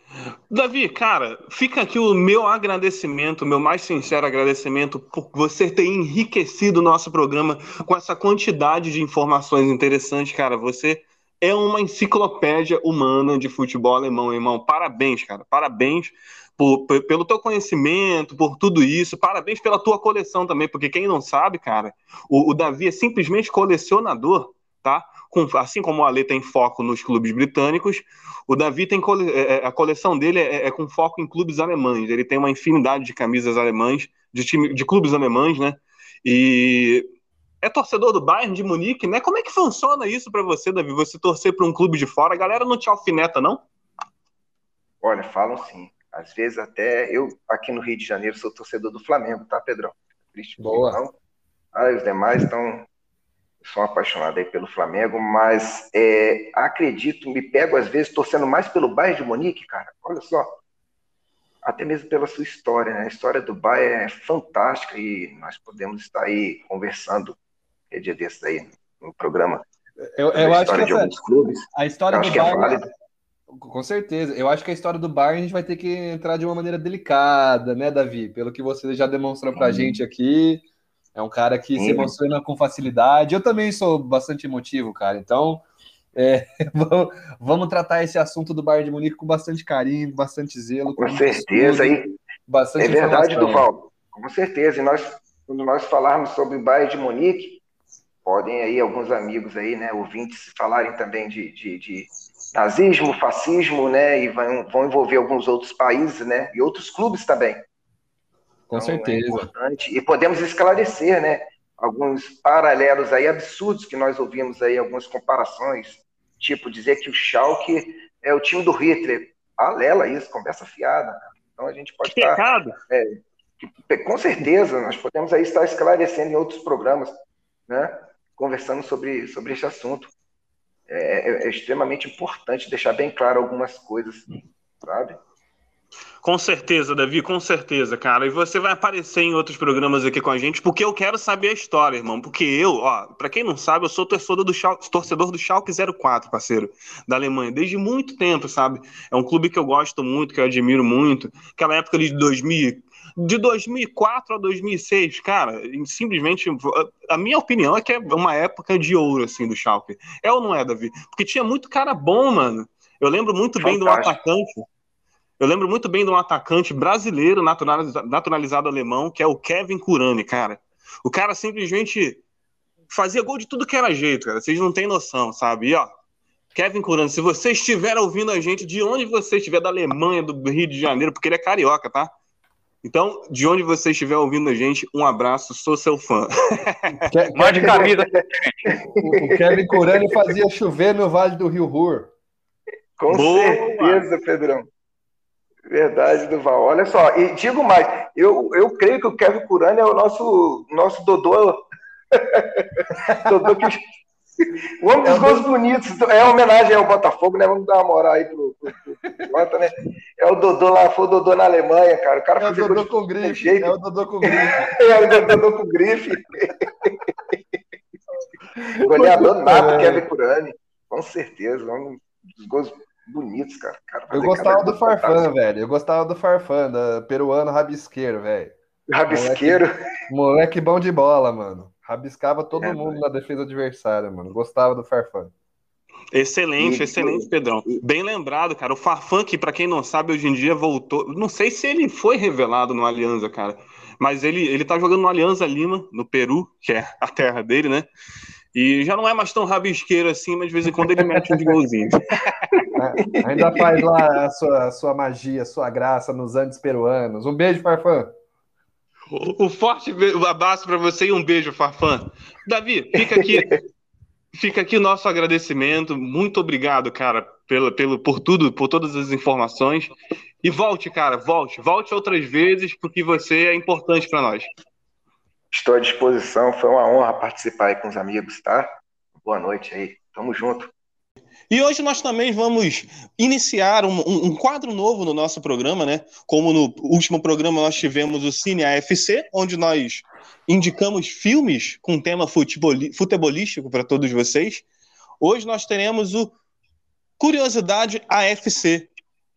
Davi, cara, fica aqui o meu agradecimento, meu mais sincero agradecimento por você ter enriquecido o nosso programa com essa quantidade de informações interessantes, cara. Você é uma enciclopédia humana de futebol alemão, irmão. Parabéns, cara. Parabéns por- por- pelo teu conhecimento, por tudo isso. Parabéns pela tua coleção também, porque quem não sabe, cara, o, o Davi é simplesmente colecionador, tá? Com- assim como o Ale tem foco nos clubes britânicos, o Davi tem cole- é, é, a coleção dele é, é com foco em clubes alemães. Ele tem uma infinidade de camisas alemãs, de time, de clubes alemães, né? E é torcedor do Bayern de Munique, né? Como é que funciona isso pra você, Davi? Você torcer para um clube de fora, a galera não te alfineta, não? Olha, falam sim. Às vezes até eu, aqui no Rio de Janeiro, sou torcedor do Flamengo, tá, Pedrão? Triste Boa. não. Ah, os demais estão. Sou apaixonado aí pelo Flamengo, mas é, acredito, me pego às vezes torcendo mais pelo Bayern de Munique, cara. Olha só. Até mesmo pela sua história, né? A história do Bayern é fantástica e nós podemos estar aí conversando que dia desses aí no programa Eu, eu acho que essa, alguns clubes. a história Eu do é Bayern. válido. Com certeza. Eu acho que a história do Bayern a gente vai ter que entrar de uma maneira delicada, né, Davi? Pelo que você já demonstrou pra gente aqui. É um cara que se Sim. emociona com facilidade. Eu também sou bastante emotivo, cara. Então, é, *laughs* vamos, vamos tratar esse assunto do Bayern de Munique com bastante carinho, bastante zelo. Com muito certeza, estudo, aí Bastante É verdade. Duval. Com certeza. E nós, quando nós falarmos sobre o Bayern de Munique, podem aí alguns amigos aí, né, ouvintes, falarem também de, de, de nazismo, fascismo, né, e vão, vão envolver alguns outros países, né, e outros clubes também. Com então, certeza. É e podemos esclarecer, né, alguns paralelos aí absurdos que nós ouvimos aí, algumas comparações, tipo dizer que o Schalke é o time do Hitler. Palela isso, conversa fiada. Então a gente pode que estar... É, com certeza, nós podemos aí estar esclarecendo em outros programas, né, conversando sobre, sobre esse assunto. É, é, é extremamente importante deixar bem claro algumas coisas, sabe? Com certeza, Davi, com certeza, cara. E você vai aparecer em outros programas aqui com a gente, porque eu quero saber a história, irmão. Porque eu, ó, pra quem não sabe, eu sou torcedor do, Schalke, torcedor do Schalke 04, parceiro, da Alemanha, desde muito tempo, sabe? É um clube que eu gosto muito, que eu admiro muito. Aquela época de 2000, de 2004 a 2006, cara, simplesmente, a minha opinião é que é uma época de ouro, assim, do Schalke. É ou não é, Davi? Porque tinha muito cara bom, mano. Eu lembro muito Fantástico. bem do atacante eu lembro muito bem de um atacante brasileiro naturalizado, naturalizado alemão, que é o Kevin Kurani, cara. O cara simplesmente fazia gol de tudo que era jeito, cara. Vocês não têm noção, sabe? E, ó, Kevin Kurani, se você estiver ouvindo a gente, de onde você estiver, da Alemanha, do Rio de Janeiro, porque ele é carioca, tá? Então, de onde você estiver ouvindo a gente, um abraço, sou seu fã. *laughs* Mande camisa. O Kevin Curani fazia chover no Vale do Rio Rur. Com Boa. certeza, Pedrão. Verdade, Duval. Olha só, e digo mais, eu, eu creio que o Kevin Curani é o nosso, nosso Dodô. *laughs* Dodô que... O homem dos é gols bonitos, é homenagem ao Botafogo, né? Vamos dar uma moral aí pro, pro, pro Jota, né? É o Dodô lá, foi o Dodô na Alemanha, cara. O cara é o Dodô com grife. Jeito. É o Dodô com grife. *laughs* é o Dodô com grife. *laughs* Goleador nato, Kevin Curani. Com certeza, um dos gols bonitos, cara. cara eu gostava do Farfã, velho. Eu gostava do Farfã, da peruano rabisqueiro, velho. Rabisqueiro? Moleque, moleque, bom de bola, mano. Rabiscava todo é, mundo na defesa adversária, mano. Gostava do Farfã. Excelente, e, excelente, Pedrão. Bem lembrado, cara. O Farfã, que para quem não sabe, hoje em dia voltou. Não sei se ele foi revelado no Aliança, cara. Mas ele, ele tá jogando no Aliança Lima, no Peru, que é a terra dele, né? E já não é mais tão rabisqueiro assim, mas de vez em quando ele mete uns golzinhos. *laughs* É, ainda faz lá a sua, a sua magia, a sua graça nos Andes peruanos. Um beijo, Farfã. Um forte abraço para você e um beijo, Farfã. Davi, fica aqui. fica aqui o nosso agradecimento. Muito obrigado, cara, pelo, pelo, por tudo, por todas as informações. E volte, cara, volte. Volte outras vezes, porque você é importante para nós. Estou à disposição, foi uma honra participar aí com os amigos, tá? Boa noite aí, tamo junto. E hoje nós também vamos iniciar um, um, quadro novo no nosso programa, né? Como no último programa nós tivemos o Cine AFC, onde nós indicamos filmes com tema futebolístico para todos vocês. Hoje nós teremos o Curiosidade AFC,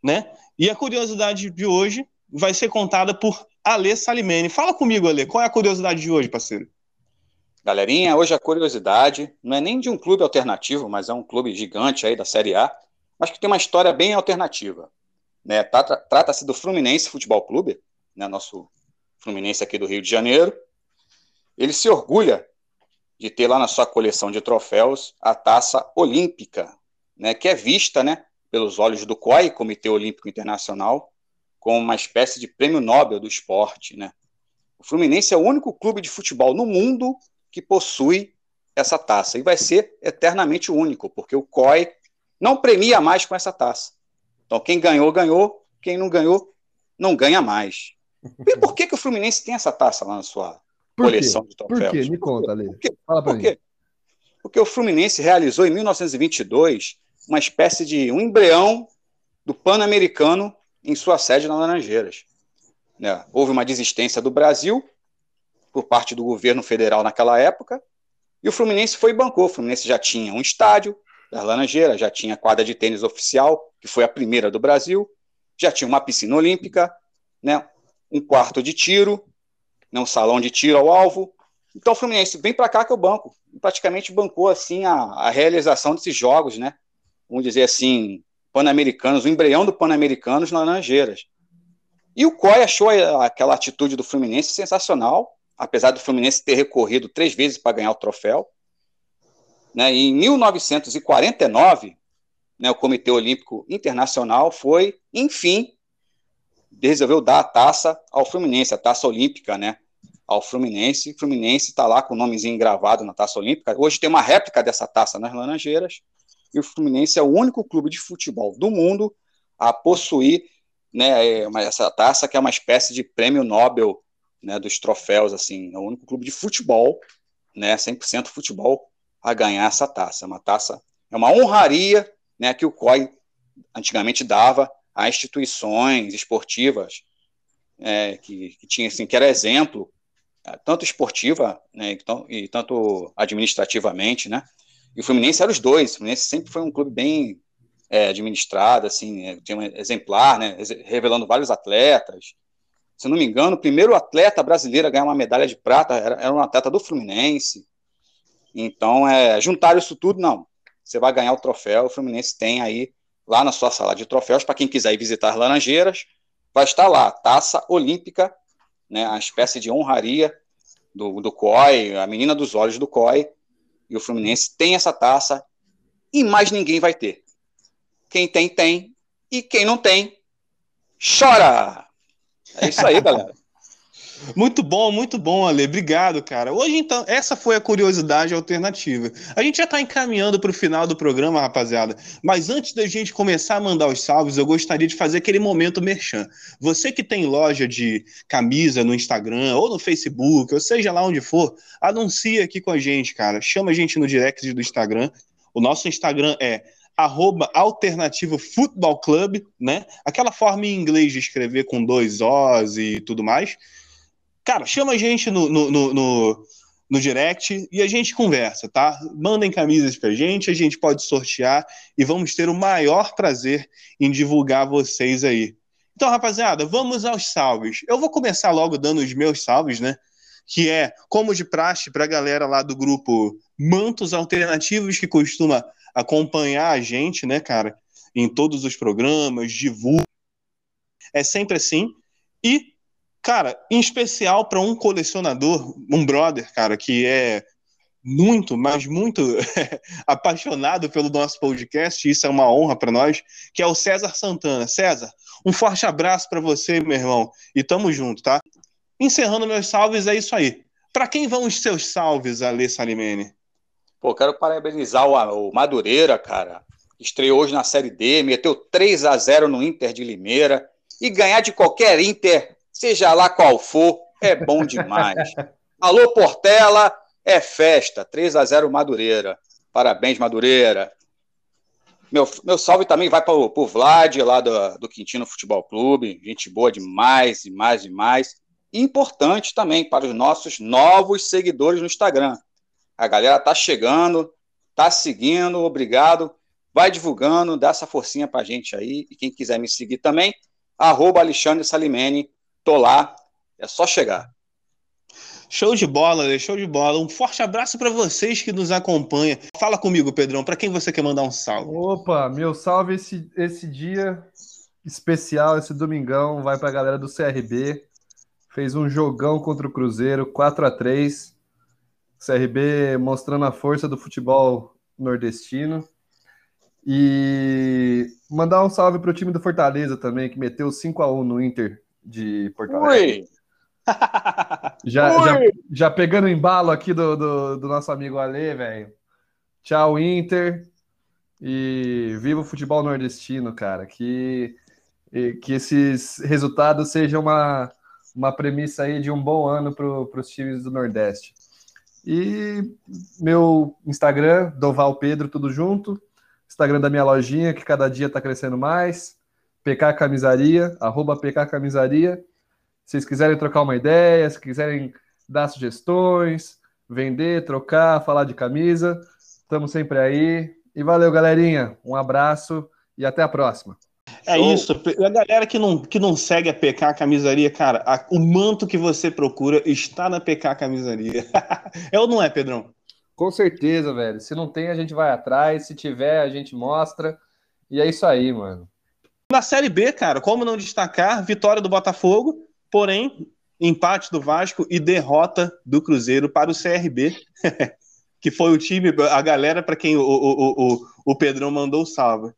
né? E a curiosidade de hoje vai ser contada por Ale Salimene. Fala comigo, Ale, qual é a curiosidade de hoje, parceiro? Galerinha, hoje a curiosidade não é nem de um clube alternativo, mas é um clube gigante aí da Série A, mas que tem uma história bem alternativa. Né? Trata-se do Fluminense Futebol Clube, né? nosso Fluminense aqui do Rio de Janeiro. Ele se orgulha de ter lá na sua coleção de troféus a taça olímpica, né? que é vista né, pelos olhos do COI, Comitê Olímpico Internacional, como uma espécie de prêmio Nobel do esporte, né? O Fluminense é o único clube de futebol no mundo que possui essa taça e vai ser eternamente único, porque o COI não premia mais com essa taça. Então quem ganhou ganhou, quem não ganhou não ganha mais. E por que que o Fluminense tem essa taça lá na sua por coleção quê? de troféus? Por quê? Me conta, Ale. Por quê? Fala por quê? Porque o Fluminense realizou em 1922 uma espécie de um embrião do Pan-Americano em sua sede na Laranjeiras. Né? Houve uma desistência do Brasil por parte do governo federal naquela época, e o Fluminense foi e bancou. O Fluminense já tinha um estádio das Laranjeiras, já tinha quadra de tênis oficial, que foi a primeira do Brasil, já tinha uma piscina olímpica, né? um quarto de tiro, né? um salão de tiro ao alvo. Então o Fluminense vem para cá que o banco praticamente bancou assim a, a realização desses jogos, né? Vamos dizer assim, Pan-Americanos, o embrião do Pan-Americanos nas Laranjeiras. E o COI achou aquela atitude do Fluminense sensacional, apesar do Fluminense ter recorrido três vezes para ganhar o troféu. Né? Em 1949, né, o Comitê Olímpico Internacional foi, enfim, resolveu dar a taça ao Fluminense, a taça olímpica, né? Ao Fluminense. O Fluminense está lá com o nomezinho gravado na taça olímpica. Hoje tem uma réplica dessa taça nas Laranjeiras. E o Fluminense é o único clube de futebol do mundo a possuir né, é essa taça, que é uma espécie de prêmio Nobel né, dos troféus. assim É o único clube de futebol, né, 100% futebol, a ganhar essa taça. É uma taça, é uma honraria né, que o COI antigamente dava a instituições esportivas é, que, que tinha assim, que era exemplo é, tanto esportiva né, e tanto administrativamente, né? E o Fluminense era os dois. O Fluminense sempre foi um clube bem é, administrado, assim, é, tinha um exemplar, né? Revelando vários atletas. Se não me engano, o primeiro atleta brasileiro a ganhar uma medalha de prata era, era um atleta do Fluminense. Então, é, juntar isso tudo, não. Você vai ganhar o troféu. O Fluminense tem aí lá na sua sala de troféus, para quem quiser ir visitar as Laranjeiras, vai estar lá, Taça Olímpica, né, a espécie de honraria do, do COI, a menina dos olhos do COI, e o Fluminense tem essa taça, e mais ninguém vai ter. Quem tem, tem, e quem não tem, chora! É isso aí, galera. *laughs* Muito bom, muito bom, Ale. Obrigado, cara. Hoje, então, essa foi a curiosidade alternativa. A gente já está encaminhando para o final do programa, rapaziada. Mas antes da gente começar a mandar os salves, eu gostaria de fazer aquele momento merchan. Você que tem loja de camisa no Instagram ou no Facebook, ou seja lá onde for, anuncia aqui com a gente, cara. Chama a gente no direct do Instagram. O nosso Instagram é arroba alternativo futebol club, né? Aquela forma em inglês de escrever com dois Os e tudo mais. Cara, chama a gente no, no, no, no, no direct e a gente conversa, tá? Mandem camisas pra gente, a gente pode sortear e vamos ter o maior prazer em divulgar vocês aí. Então, rapaziada, vamos aos salves. Eu vou começar logo dando os meus salves, né? Que é, como de praxe, para a galera lá do grupo Mantos Alternativos, que costuma acompanhar a gente, né, cara, em todos os programas, divulga. É sempre assim. E Cara, em especial para um colecionador, um brother, cara, que é muito, mas muito *laughs* apaixonado pelo nosso podcast, isso é uma honra para nós, que é o César Santana. César, um forte abraço para você, meu irmão, e tamo junto, tá? Encerrando meus salves, é isso aí. Para quem vão os seus salves, Alê Salimene? Pô, quero parabenizar o, o Madureira, cara. Estreou hoje na Série D, meteu 3 a 0 no Inter de Limeira e ganhar de qualquer Inter seja lá qual for, é bom demais. *laughs* Alô, Portela, é festa. 3 a 0 Madureira. Parabéns, Madureira. Meu, meu salve também vai para o Vlad, lá do, do Quintino Futebol Clube. Gente boa demais, demais, demais. E importante também para os nossos novos seguidores no Instagram. A galera tá chegando, tá seguindo, obrigado. Vai divulgando, dá essa forcinha pra gente aí. E quem quiser me seguir também, arroba Alexandre Salimene Tô lá, é só chegar. Show de bola, show de bola. Um forte abraço para vocês que nos acompanham. Fala comigo, Pedrão, para quem você quer mandar um salve? Opa, meu salve esse, esse dia especial, esse domingão, vai para a galera do CRB. Fez um jogão contra o Cruzeiro, 4 a 3 CRB mostrando a força do futebol nordestino. E mandar um salve para o time do Fortaleza também, que meteu 5 a 1 no Inter de Porto Alegre. Já, *laughs* já, já, pegando o embalo aqui do, do, do nosso amigo Ale, velho. Tchau, Inter. E viva o futebol nordestino, cara. Que, que esses resultados sejam uma, uma premissa aí de um bom ano para os times do Nordeste. E meu Instagram, Doval Pedro, tudo junto. Instagram da minha lojinha, que cada dia está crescendo mais. PK Camisaria, arroba PK Camisaria. Se vocês quiserem trocar uma ideia, se quiserem dar sugestões, vender, trocar, falar de camisa, estamos sempre aí. E valeu, galerinha. Um abraço e até a próxima. É Show. isso. A galera que não, que não segue a PK Camisaria, cara, a, o manto que você procura está na PK Camisaria. *laughs* é ou não é, Pedrão? Com certeza, velho. Se não tem, a gente vai atrás. Se tiver, a gente mostra. E é isso aí, mano. Na Série B, cara, como não destacar? Vitória do Botafogo, porém, empate do Vasco e derrota do Cruzeiro para o CRB. *laughs* que foi o time, a galera para quem o, o, o, o Pedrão mandou salva.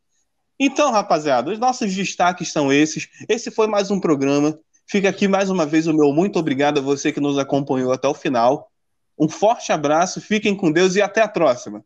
Então, rapaziada, os nossos destaques são esses. Esse foi mais um programa. Fica aqui mais uma vez o meu muito obrigado a você que nos acompanhou até o final. Um forte abraço, fiquem com Deus e até a próxima.